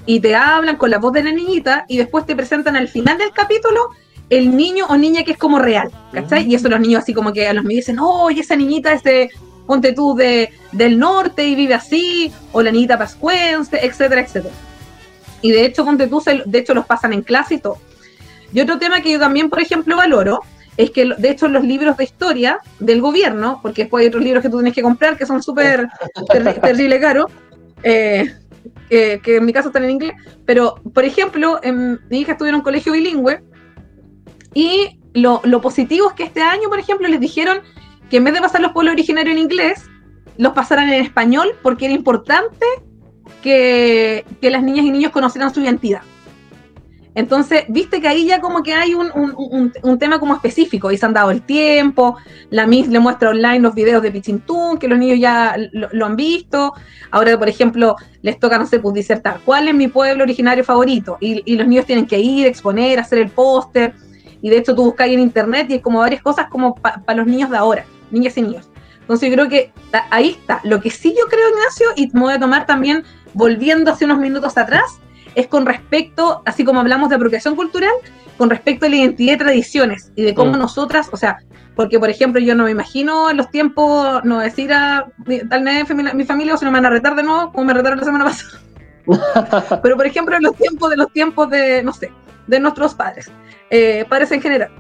Y te hablan con la voz de la niñita y después te presentan al final del capítulo el niño o niña que es como real, ¿cachai? Y eso los niños así como que a los me dicen, oh, esa niñita es de ponte tú de, del norte y vive así, o la niñita pascuense, etcétera, etcétera. Y de hecho, ponte tú, de hecho los pasan en clase y todo. Y otro tema que yo también, por ejemplo, valoro es que, de hecho, los libros de historia del gobierno, porque después hay otros libros que tú tienes que comprar que son súper *laughs* terrible caros, eh, que en mi caso están en inglés, pero, por ejemplo, en, mi hija estuvo en un colegio bilingüe y lo, lo positivo es que este año, por ejemplo, les dijeron que en vez de pasar los pueblos originarios en inglés, los pasaran en español porque era importante que, que las niñas y niños conocieran su identidad. Entonces, viste que ahí ya como que hay un, un, un, tema como específico y se han dado el tiempo, la MIS le muestra online los videos de Pichintún, que los niños ya lo, han visto, ahora por ejemplo les toca, no sé, pues disertar, ¿cuál es mi pueblo originario favorito? Y, y los niños tienen que ir, exponer, hacer el póster, y de hecho tú buscas ahí en internet y hay como varias cosas como para los niños de ahora, niñas y niños. Entonces yo creo que ahí está. Lo que sí yo creo, Ignacio, y me voy a tomar también, volviendo hace unos minutos atrás, es con respecto, así como hablamos de apropiación cultural, con respecto a la identidad y tradiciones y de cómo mm. nosotras, o sea, porque por ejemplo yo no me imagino en los tiempos, no decir a tal vez mi familia o no me van a retar de nuevo, como me retaron la semana pasada. *laughs* Pero por ejemplo en los tiempos de los tiempos de, no sé, de nuestros padres, eh, padres en general.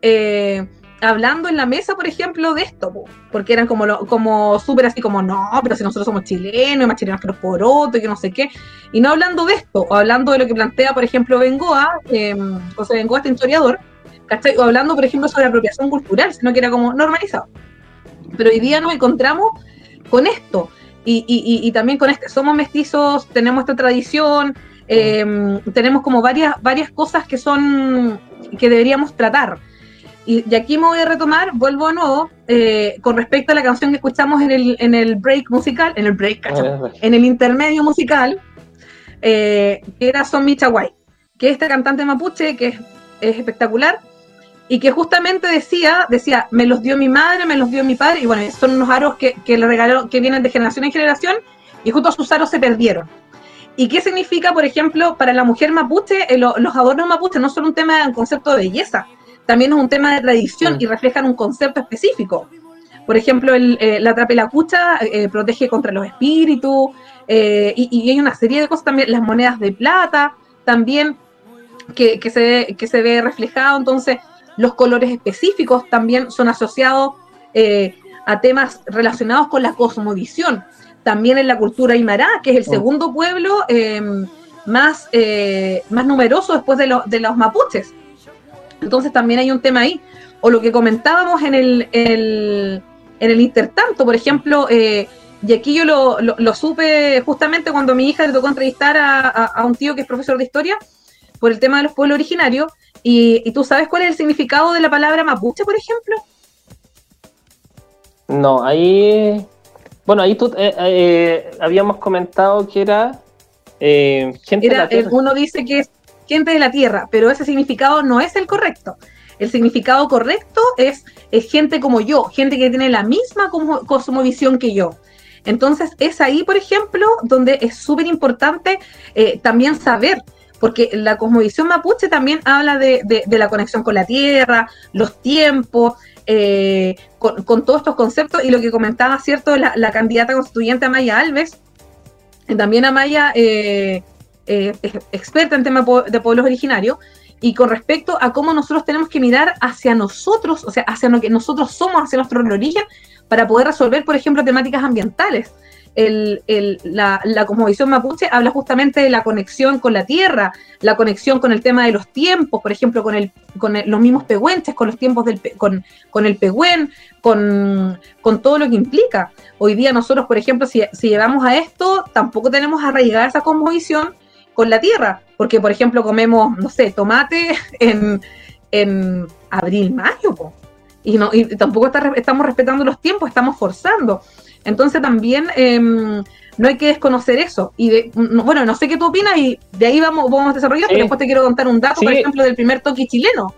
Eh, hablando en la mesa, por ejemplo, de esto, porque eran como, como súper así como, no, pero si nosotros somos chilenos, y más chilenos que los porotos, y que no sé qué, y no hablando de esto, o hablando de lo que plantea, por ejemplo, Bengoa, eh, José Bengoa, este historiador, ¿cachai? O hablando, por ejemplo, sobre apropiación cultural, sino que era como normalizado. Pero hoy día nos encontramos con esto, y, y, y, también con este, somos mestizos, tenemos esta tradición, em, tenemos como varias, varias cosas que son, que deberíamos tratar. Y, aquí me voy a retomar, vuelvo a nuevo, eh, con respecto a la canción que escuchamos en el, en el break musical, en el break, ah, en el intermedio musical, eh, que era Son Michaguay, que es esta cantante mapuche que es, espectacular y que justamente decía, decía, me los dio mi madre, me los dio mi padre, y bueno, son unos aros que, que le regalaron, que vienen de generación en generación, y justo sus aros se perdieron. ¿Y qué significa, por ejemplo, para la mujer mapuche, eh, los adornos mapuche no son un tema, un concepto de belleza, también es un tema de tradición y reflejan un concepto específico. Por ejemplo, el, eh, la trapelacucha eh, protege contra los espíritus eh, y, hay una serie de cosas también, las monedas de plata también que, que, se, ve, que se ve reflejado. Entonces, los colores específicos también son asociados a temas relacionados con la cosmovisión. También en la cultura aymara, que es el oh. segundo pueblo más, más numeroso después de, de los mapuches. Entonces también hay un tema ahí. O lo que comentábamos en el, en el intertanto, por ejemplo, eh, y aquí yo lo, supe justamente cuando mi hija le tocó entrevistar a, un tío que es profesor de historia por el tema de los pueblos originarios. Y, tú sabes cuál es el significado de la palabra mapuche, por ejemplo? No, ahí. Bueno, ahí tú eh, eh, habíamos comentado que era. gente era, uno dice que es gente de la Tierra, pero ese significado no es el correcto. El significado correcto es, gente como yo, gente que tiene la misma cosmovisión que yo. Entonces es ahí, por ejemplo, donde es súper importante eh, también saber, porque la cosmovisión mapuche también habla de, la conexión con la tierra, los tiempos, eh, con, todos estos conceptos y lo que comentaba, ¿cierto?, la, candidata constituyente Amaya Alves, también Amaya eh, eh, experta en temas de pueblos originarios, y con respecto a cómo nosotros tenemos que mirar hacia nosotros, o sea, hacia lo que nosotros somos, hacia nuestro origen, para poder resolver, por ejemplo, temáticas ambientales. El, la, la cosmovisión mapuche habla justamente de la conexión con la tierra, la conexión con el tema de los tiempos, por ejemplo, con, el, con los mismos pehuenches, con los tiempos del con, con el pehuen, con, con, todo lo que implica. Hoy día nosotros, por ejemplo, si, si llevamos a esto, tampoco tenemos arraigada esa cosmovisión con la tierra, porque por ejemplo comemos, no sé, tomate *laughs* en, en abril, mayo, y no y tampoco estamos respetando los tiempos, estamos forzando. Entonces también em, no hay que desconocer eso. Y bueno, no sé qué tú opinas y de ahí vamos, vamos a desarrollar, pero después te quiero contar un dato, por ejemplo, del primer toque chileno.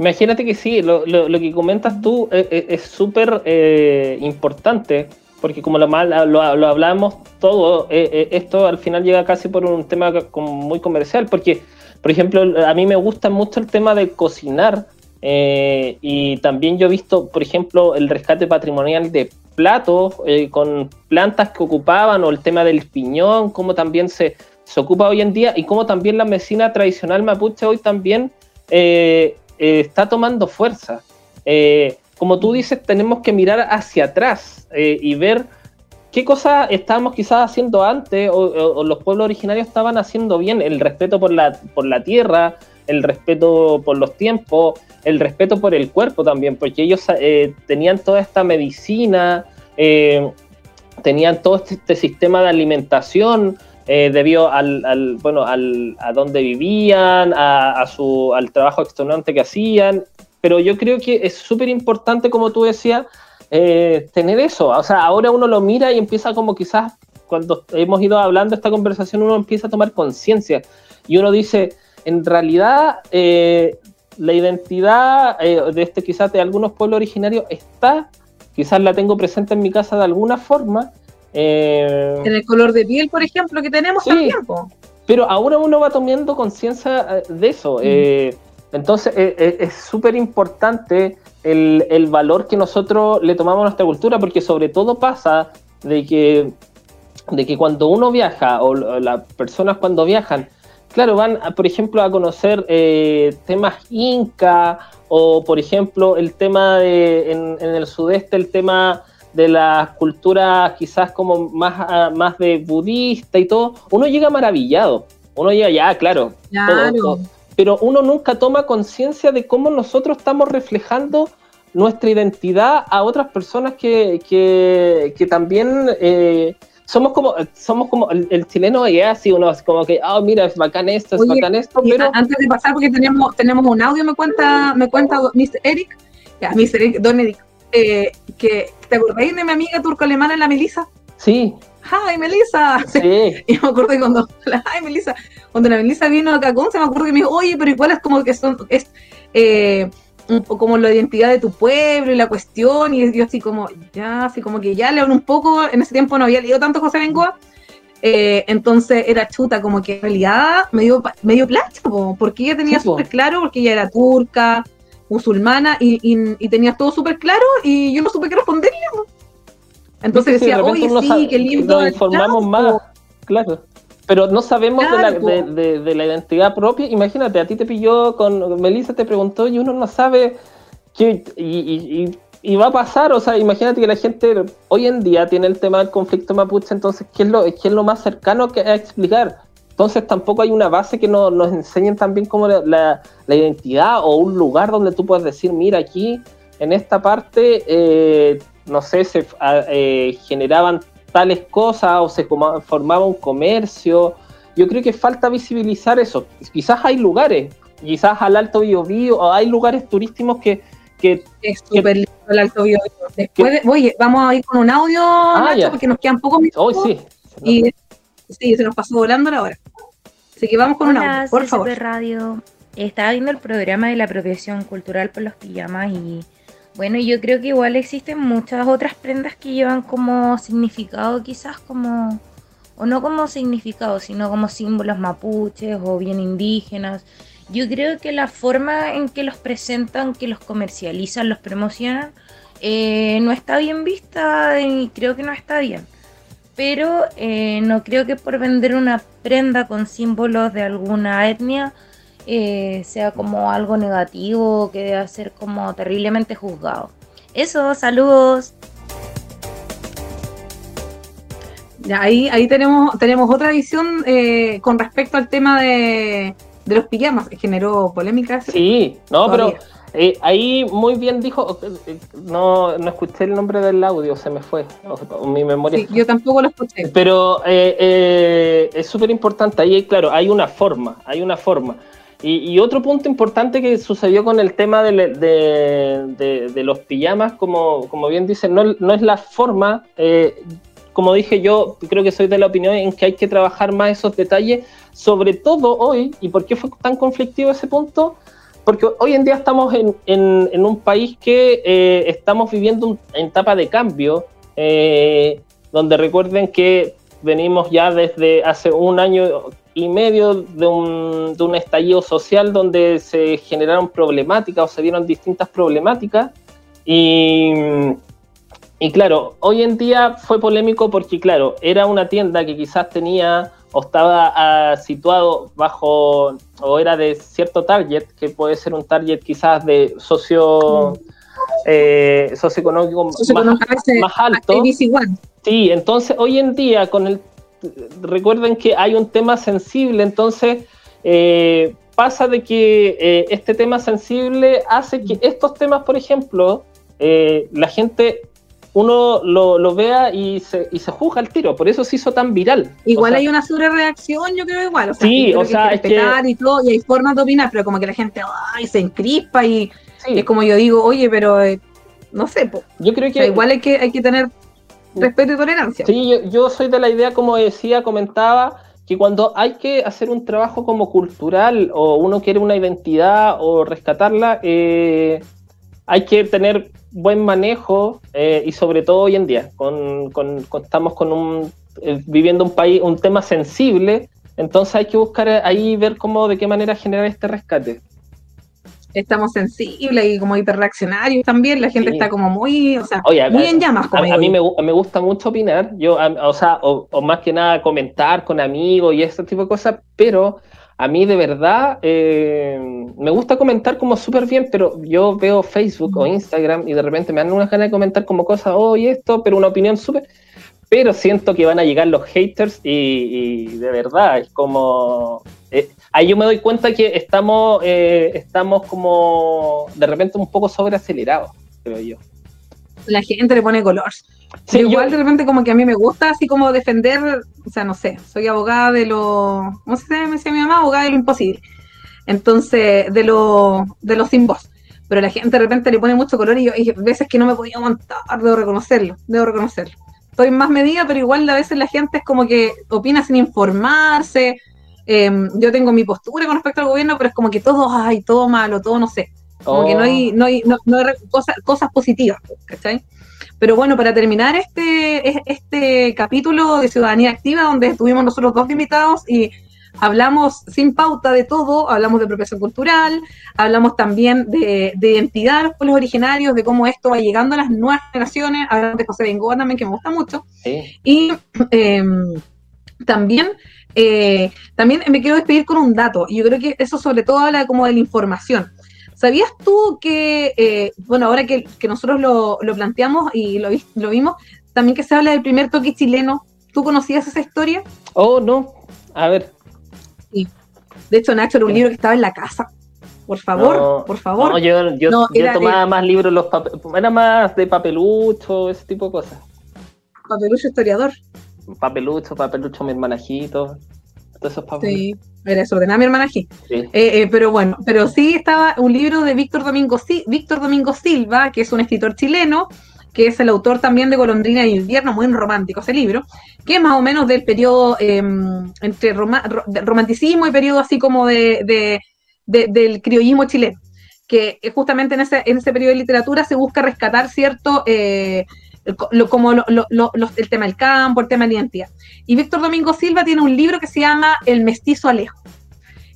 Imagínate que sí, lo, lo, lo que comentas tú eh, eh, es súper eh, importante porque como lo, mal, lo, hablamos todo, eh, eh, esto al final llega casi por un tema muy comercial, porque, por ejemplo, a mí me gusta mucho el tema de cocinar, eh, y también yo he visto, por ejemplo, el rescate patrimonial de platos con plantas que ocupaban, o el tema del piñón, cómo también se, se ocupa hoy en día y cómo también la medicina tradicional mapuche hoy también está tomando fuerza. Eh, como tú dices, tenemos que mirar hacia atrás y ver qué cosas estábamos quizás haciendo antes o, los pueblos originarios estaban haciendo bien, el respeto por la, por la tierra, el respeto por los tiempos, el respeto por el cuerpo también, porque ellos tenían toda esta medicina, tenían todo este, este sistema de alimentación, eh, debido al, bueno, al, a dónde vivían, a, su, al trabajo extenuante que hacían. Pero yo creo que es súper importante, como tú decías, eh, tener eso. O sea, ahora uno lo mira y empieza como quizás, cuando hemos ido hablando esta conversación, uno empieza a tomar conciencia. Y uno dice, en realidad, eh, la identidad de este quizás de algunos pueblos originarios está, quizás la tengo presente en mi casa de alguna forma, eh, en el color de piel, por ejemplo, que tenemos también. Pero ahora uno va tomando conciencia eh, de eso. Mm. Eh, entonces es súper importante el, valor que nosotros le tomamos a nuestra cultura, porque sobre todo pasa de que, de que cuando uno viaja, o las personas cuando viajan, claro, van, por ejemplo, a conocer temas inca, o por ejemplo, el tema de, en, en el sudeste, el tema de las culturas quizás como más, ah, más de budista y todo, uno llega maravillado. Uno llega ya, claro, pero uno nunca toma conciencia de cómo nosotros estamos reflejando nuestra identidad a otras personas que, que, también eh, somos como somos como el, chileno es así uno es como que oh mira es bacán esto es bacán esto pero antes de pasar porque tenemos tenemos un audio me cuenta me cuenta Mr. Eric ya Mr. Eric Don Eric eh, que ¿te acordáis de mi amiga turco-alemana, la Melissa? Sí. ¡Ay, Melissa! *laughs* Sí. Y me acuerdo cuando, *laughs* ¡ay, Melissa! Cuando la Melissa vino a Cacón, se me acuerdo que me dijo, oye, pero igual es como que son, es eh, como la identidad de tu pueblo y la cuestión, y yo así como, ya, así como que ya leo un poco, en ese tiempo no había leído tanto José Bengoa, eh, entonces era chuta, como que en realidad medio, medio placha, porque ella tenía súper claro, porque ella era turca, musulmana y, y, tenías todo súper claro y yo no supe qué responderle. Entonces decía, oye, sí, qué lindo. Nos informamos más, claro. Pero no sabemos de, la, de, la, identidad propia. Imagínate, a ti te pilló con. Melissa te preguntó y uno no sabe qué. Y, y, va a pasar, o sea, imagínate que la gente hoy en día tiene el tema del conflicto mapuche, entonces, ¿qué es lo, qué es lo más cercano que a explicar? Entonces tampoco hay una base que nos enseñen también como la, identidad o un lugar donde tú puedas decir, mira, aquí en esta parte, eh, no sé, se eh, generaban tales cosas o se formaba un comercio. Yo creo que falta visibilizar eso. Quizás hay lugares, quizás al Alto Biobío, o hay lugares turísticos que... que es súper lindo el Alto Biobío. Después, oye, vamos a ir con un audio, ah, porque nos quedan pocos minutos. Hoy sí. Y sí, se nos pasó volando la hora. Así que vamos con una, por favor. Radio. Estaba viendo el programa de la apropiación cultural por los pijamas y bueno, yo creo que igual existen muchas otras prendas que llevan como significado quizás como, o no como significado, sino como símbolos mapuches o bien indígenas. Yo creo que la forma en que los presentan, que los comercializan, los promocionan, eh, no está bien vista y creo que no está bien pero eh, no creo que por vender una prenda con símbolos de alguna etnia eh, sea como algo negativo que deba ser como terriblemente juzgado. Eso, saludos. ahí, ahí tenemos, tenemos otra visión eh, con respecto al tema de, de los pijamas, que generó polémicas. Sí, no, pero eh, ahí muy bien dijo, eh, no, no escuché el nombre del audio, se me fue, mi memoria. yo tampoco lo escuché. Pero eh, es súper importante, ahí claro, hay una forma, hay una forma. Y, otro punto importante que sucedió con el tema de, los pijamas, como, bien dicen, no, es la forma, como dije yo, creo que soy de la opinión en que hay que trabajar más esos detalles, sobre todo hoy, y por qué fue tan conflictivo ese punto, porque hoy en día estamos en, en, un país que eh, estamos viviendo una etapa de cambio, eh, donde recuerden que venimos ya desde hace un año y medio de un, de un estallido social donde se generaron problemáticas o se vieron distintas problemáticas. Y, y claro, hoy en día fue polémico porque, claro, era una tienda que quizás tenía o estaba ah, situado bajo o era de cierto target, que puede ser un target quizás de socio eh, socioeconómico más, alto. Sí, entonces hoy en día con el recuerden que hay un tema sensible, entonces eh, pasa de que eh, este tema sensible hace que estos temas, por ejemplo, la gente uno lo, vea y se, y se juzga el tiro, por eso se hizo tan viral. Igual hay una sobrereacción, yo creo igual, o sea, sí, o sea, es que... y todo, y hay formas de opinar, pero como que la gente ay, se encrispa y es como yo digo, oye, pero eh, no sé, yo creo que igual hay que, hay que tener respeto y tolerancia. Sí, yo, soy de la idea, como decía, comentaba, que cuando hay que hacer un trabajo como cultural o uno quiere una identidad o rescatarla, eh, hay que tener buen manejo eh, y sobre todo hoy en día, con, estamos con un, eh, viviendo un país, un tema sensible, entonces hay que buscar ahí ver cómo, de qué manera generar este rescate. Estamos sensibles y como hiperreaccionarios también, la gente está como muy, o sea, muy en llamas. a, mí me, me, gusta mucho opinar, yo, o sea, o, más que nada comentar con amigos y ese tipo de cosas, pero a mí de verdad eh, me gusta comentar como súper bien, pero yo veo Facebook o Instagram y de repente me dan unas ganas de comentar como cosas, oh, y esto, pero una opinión súper... Pero siento que van a llegar los haters y, de verdad es como... Eh, ahí yo me doy cuenta que estamos, eh, estamos como de repente un poco sobreacelerados, creo yo. La gente le pone color igual de repente como que a mí me gusta así como defender, o sea, no sé, soy abogada de lo, ¿cómo se me decía mi mamá? Abogada de lo imposible. Entonces, de lo, de los sin voz. Pero la gente de repente le pone mucho color y yo hay veces que no me podía aguantar, debo reconocerlo, debo reconocerlo. Estoy más medida, pero igual a veces la gente es como que opina sin informarse. Em, yo tengo mi postura con respecto al gobierno, pero es como que todo, ay, todo malo, todo no sé. Como que no hay, no hay, no, hay cosas, cosas positivas, ¿cachai? Pero bueno, para terminar este, este capítulo de Ciudadanía Activa, donde estuvimos nosotros dos invitados y hablamos sin pauta de todo, hablamos de apropiación cultural, hablamos también de, identidad de los pueblos originarios, de cómo esto va llegando a las nuevas generaciones, hablamos de José Bengoa también, que me gusta mucho. Y em, también, eh, también me quiero despedir con un dato, y yo creo que eso sobre todo habla como de la información. ¿Sabías tú que, eh, bueno, ahora que, nosotros lo, planteamos y lo, lo, vimos, también que se habla del primer toque chileno? ¿Tú conocías esa historia? Oh, no. A ver. Sí. De hecho, Nacho era un libro que estaba en la casa. Por favor, por favor. No, yo, yo, tomaba más libros, los era más de papelucho, ese tipo de cosas. Papelucho historiador. Papelucho, papelucho, mi hermanajito. Todos esos papeluchos. Sí. Era desordenada mi hermana aquí. Eh, eh, pero bueno, pero sí estaba un libro de Víctor Domingo, Víctor Domingo Silva, que es un escritor chileno, que es el autor también de Golondrina y Invierno, muy romántico ese libro, que es más o menos del periodo em, entre romanticismo y periodo así como de, del criollismo chileno, que justamente en ese, en ese periodo de literatura se busca rescatar cierto... Eh, como el tema del campo, el tema de la identidad. Y Víctor Domingo Silva tiene un libro que se llama El mestizo Alejo.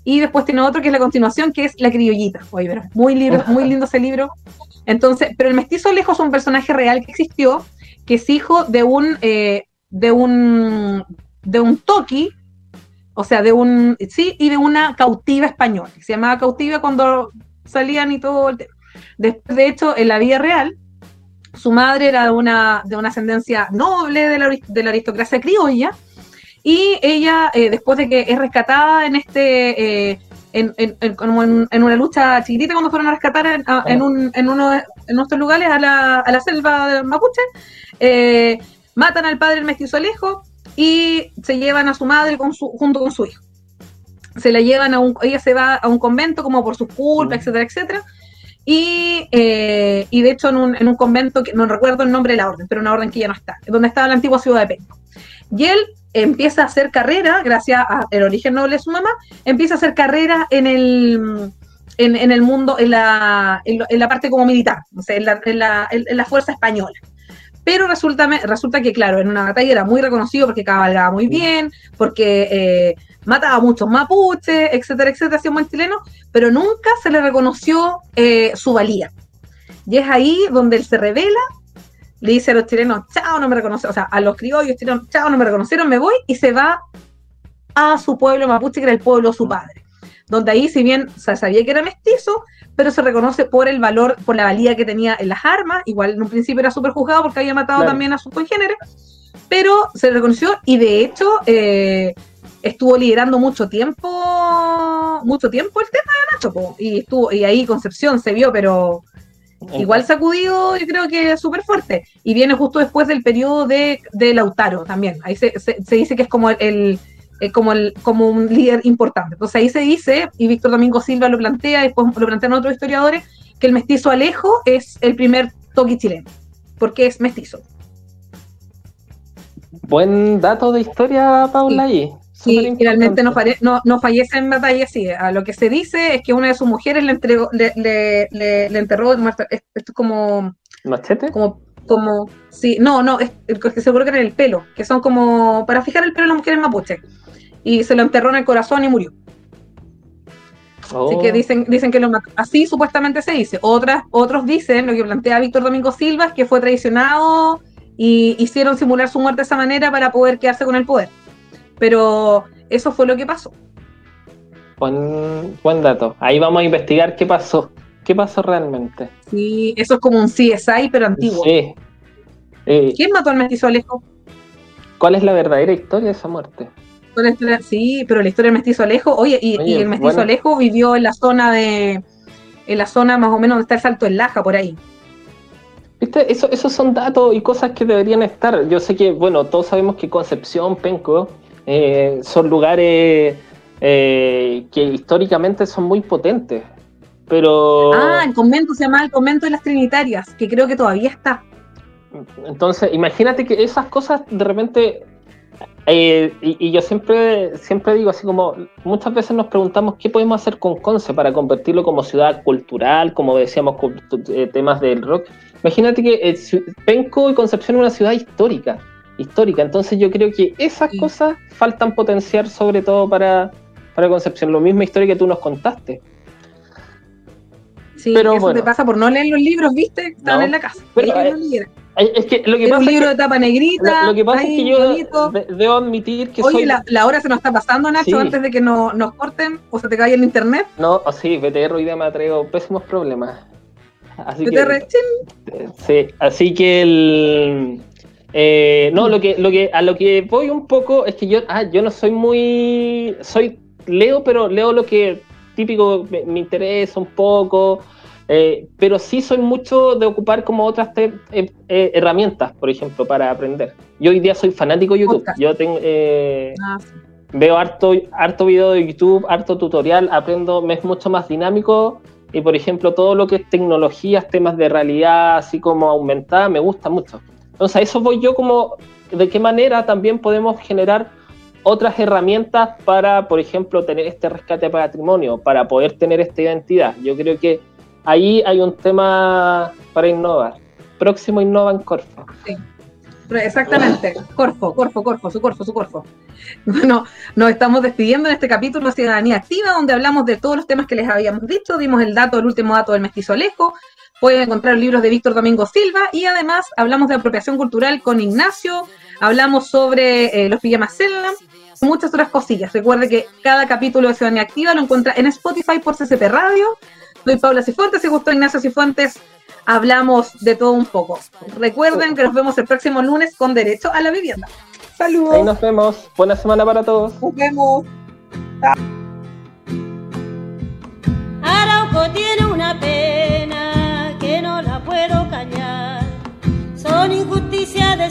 Y después tiene otro que es la continuación, que es La criollita. Oye, muy, libro, muy lindo ese libro. Entonces, pero el mestizo Alejo es un personaje real que existió, que es hijo de un, eh, de un, de un toqui, o sea, de un, sí, y de una cautiva española, se llamaba cautiva cuando salían y todo. Después, de hecho, en la vida real, su madre era de una, de una ascendencia noble de la, de la aristocracia criolla, y ella, eh, después de que es rescatada en este, eh, en, en, en, una lucha chiquitita cuando fueron a rescatar en, un, en uno de nuestros lugares a la, a la selva de Mapuche, eh, matan al padre el mestizo Alejo y se llevan a su madre con su, junto con su hijo. Se la llevan a un, ella se va a un convento como por sus culpas, etcétera, etcétera. Y, eh, y de hecho en un, en un, convento, que no recuerdo el nombre de la orden, pero una orden que ya no está, donde estaba la antigua ciudad de Penco. Y él empieza a hacer carrera, gracias al origen noble de su mamá, empieza a hacer carrera en el, en, en el mundo, en la, en, la parte como militar, o sea, en la, en la, en la fuerza española. Pero resulta, resulta que, claro, en una batalla era muy reconocido porque cabalgaba muy bien, porque eh, mataba a muchos mapuches, etcétera, etcétera, hacía un buen chileno, pero nunca se le reconoció eh, su valía. Y es ahí donde él se revela, le dice a los chilenos, chao, no me reconocieron, o sea, a los criollos chilenos, chao, no me reconocieron, me voy, y se va a su pueblo mapuche, que era el pueblo de su padre. Donde ahí, si bien se sabía que era mestizo, pero se reconoce por el valor, por la valía que tenía en las armas. Igual en un principio era súper juzgado porque había matado Claro. también a su congénere, pero se reconoció y de hecho eh, estuvo liderando mucho tiempo, mucho tiempo el tema de Nacho, po, y estuvo, y ahí Concepción se vio, pero igual sacudido, yo creo que súper fuerte. Y viene justo después del periodo de, de Lautaro también. Ahí se, se- se dice que es como el, el- eh, como, el, como un líder importante. Entonces ahí se dice, y Víctor Domingo Silva lo plantea, y después lo plantean otros historiadores, que el mestizo Alejo es el primer toqui chileno, porque es mestizo. Buen dato de historia, Paula, ahí. Y Súper finalmente no, no, no fallece en batalla, sí. A lo que se dice es que una de sus mujeres le entregó, le, le, le- le enterró, esto es como ¿Machete? como, como, sí, no, no, es, es que se colocan en el pelo, que son como para fijar el pelo de las mujeres mapuche. Y se lo enterró en el corazón y murió. Así Oh. que dicen, dicen que lo mató. Así supuestamente se dice. Otras, otros dicen, lo que plantea Víctor Domingo Silva, es que fue traicionado y hicieron simular su muerte de esa manera para poder quedarse con el poder. Pero eso fue lo que pasó. Buen, buen dato. Ahí vamos a investigar qué pasó. ¿Qué pasó realmente? Sí, eso es como un CSI, pero antiguo. Sí. Eh, ¿Quién mató al mestizo Alejo? ¿Cuál es la verdadera historia de esa muerte? Sí, pero la historia del mestizo Alejo, oye, y, Oye, y el mestizo bueno. Alejo vivió en la zona de, en la zona más o menos donde está el Salto en Laja, por ahí. ¿Viste? Eso, esos son datos y cosas que deberían estar. Yo sé que, bueno, todos sabemos que Concepción, Penco, eh, son lugares eh, que históricamente son muy potentes. Pero Ah, el convento se llama el convento de las Trinitarias, que creo que todavía está. entonces, imagínate que esas cosas de repente. eh, y, y yo siempre, siempre digo así como, muchas veces nos preguntamos qué podemos hacer con Conce para convertirlo como ciudad cultural, como decíamos, temas del rock. Imagínate que Penco y Concepción es una ciudad histórica, histórica. Entonces yo creo que esas Sí. cosas faltan potenciar sobre todo para, para Concepción. Lo mismo historia que tú nos contaste. Sí, Pero eso bueno. te pasa por no leer los libros, ¿viste? Estaban No, en la casa. pero, eh. Ay, Es que lo que Era un pasa es libro que, de tapa negrita. lo, lo que, pasa es que yo de- debo admitir que Oye, soy... la, la hora se nos está pasando, Nacho, Sí. antes de que no- nos corten o se te caiga el internet. No, oh, sí, BTR hoy día me ha traído pésimos problemas. Así BTR, que, chin. sí, así que el... eh, no, lo que, lo que, a lo que voy un poco es que yo, ah, yo no soy muy, soy, leo, pero leo lo que típico me, me interesa un poco, eh, pero sí soy mucho de ocupar como otras te- eh, eh, herramientas, por ejemplo, para aprender. Yo hoy día soy fanático de YouTube. Podcast. Yo tengo, eh, Ah, sí. veo harto, harto video de YouTube, harto tutorial, aprendo, me es mucho más dinámico y por ejemplo todo lo que es tecnologías, temas de realidad, así como aumentada, me gusta mucho. Entonces a eso voy yo como de qué manera también podemos generar otras herramientas para, por ejemplo, tener este rescate de patrimonio, para poder tener esta identidad. Yo creo que ahí hay un tema para innovar. Próximo Innova en Corfo. Exactamente. Corfo, Corfo, Corfo, su Corfo, su Corfo. *laughs* Bueno, nos estamos despidiendo en este capítulo de Ciudadanía Activa, donde hablamos de todos los temas que les habíamos dicho. Dimos el dato, el último dato del mestizo Alejo. Pueden encontrar libros de Víctor Domingo Silva y además hablamos de apropiación cultural con Ignacio. Hablamos sobre eh, los pijamas Cellam, muchas otras cosillas. Recuerde que cada capítulo de Ciudadanía Activa lo encuentra en Spotify por CCP Radio. Soy Paula Cifuentes y justo Ignacio Cifuentes hablamos de todo un poco. Recuerden que nos vemos el próximo lunes con Derecho a la Vivienda. Saludos. Ahí nos vemos. Buena semana para todos. Nos vemos. Arauco tiene una pena puedo callar. Son injusticias de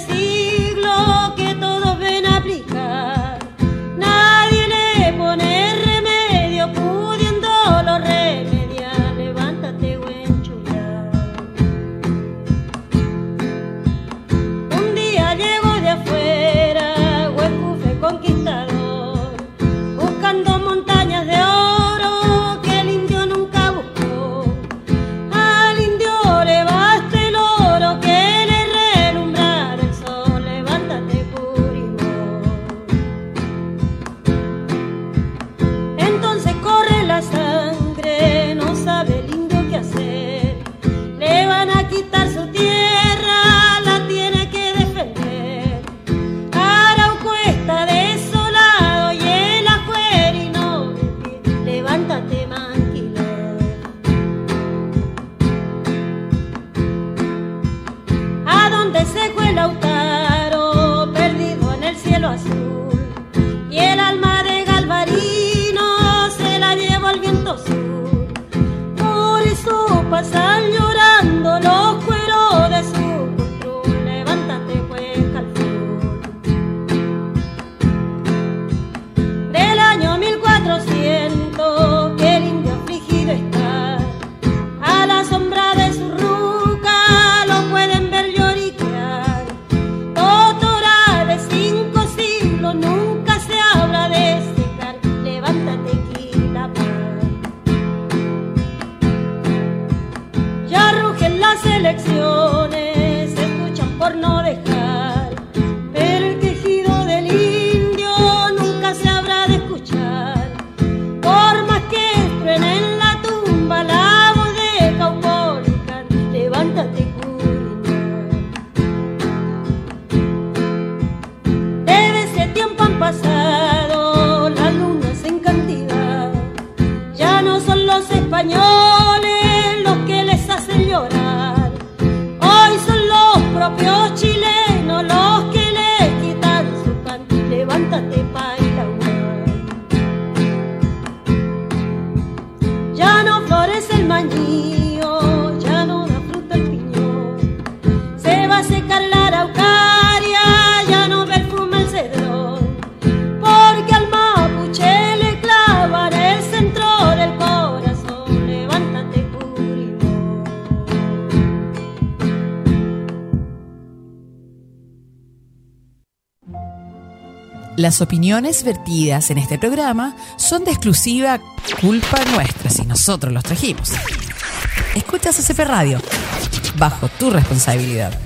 Las opiniones vertidas en este programa son de exclusiva culpa nuestra si nosotros los trajimos. Escuchas CP Radio, bajo tu responsabilidad.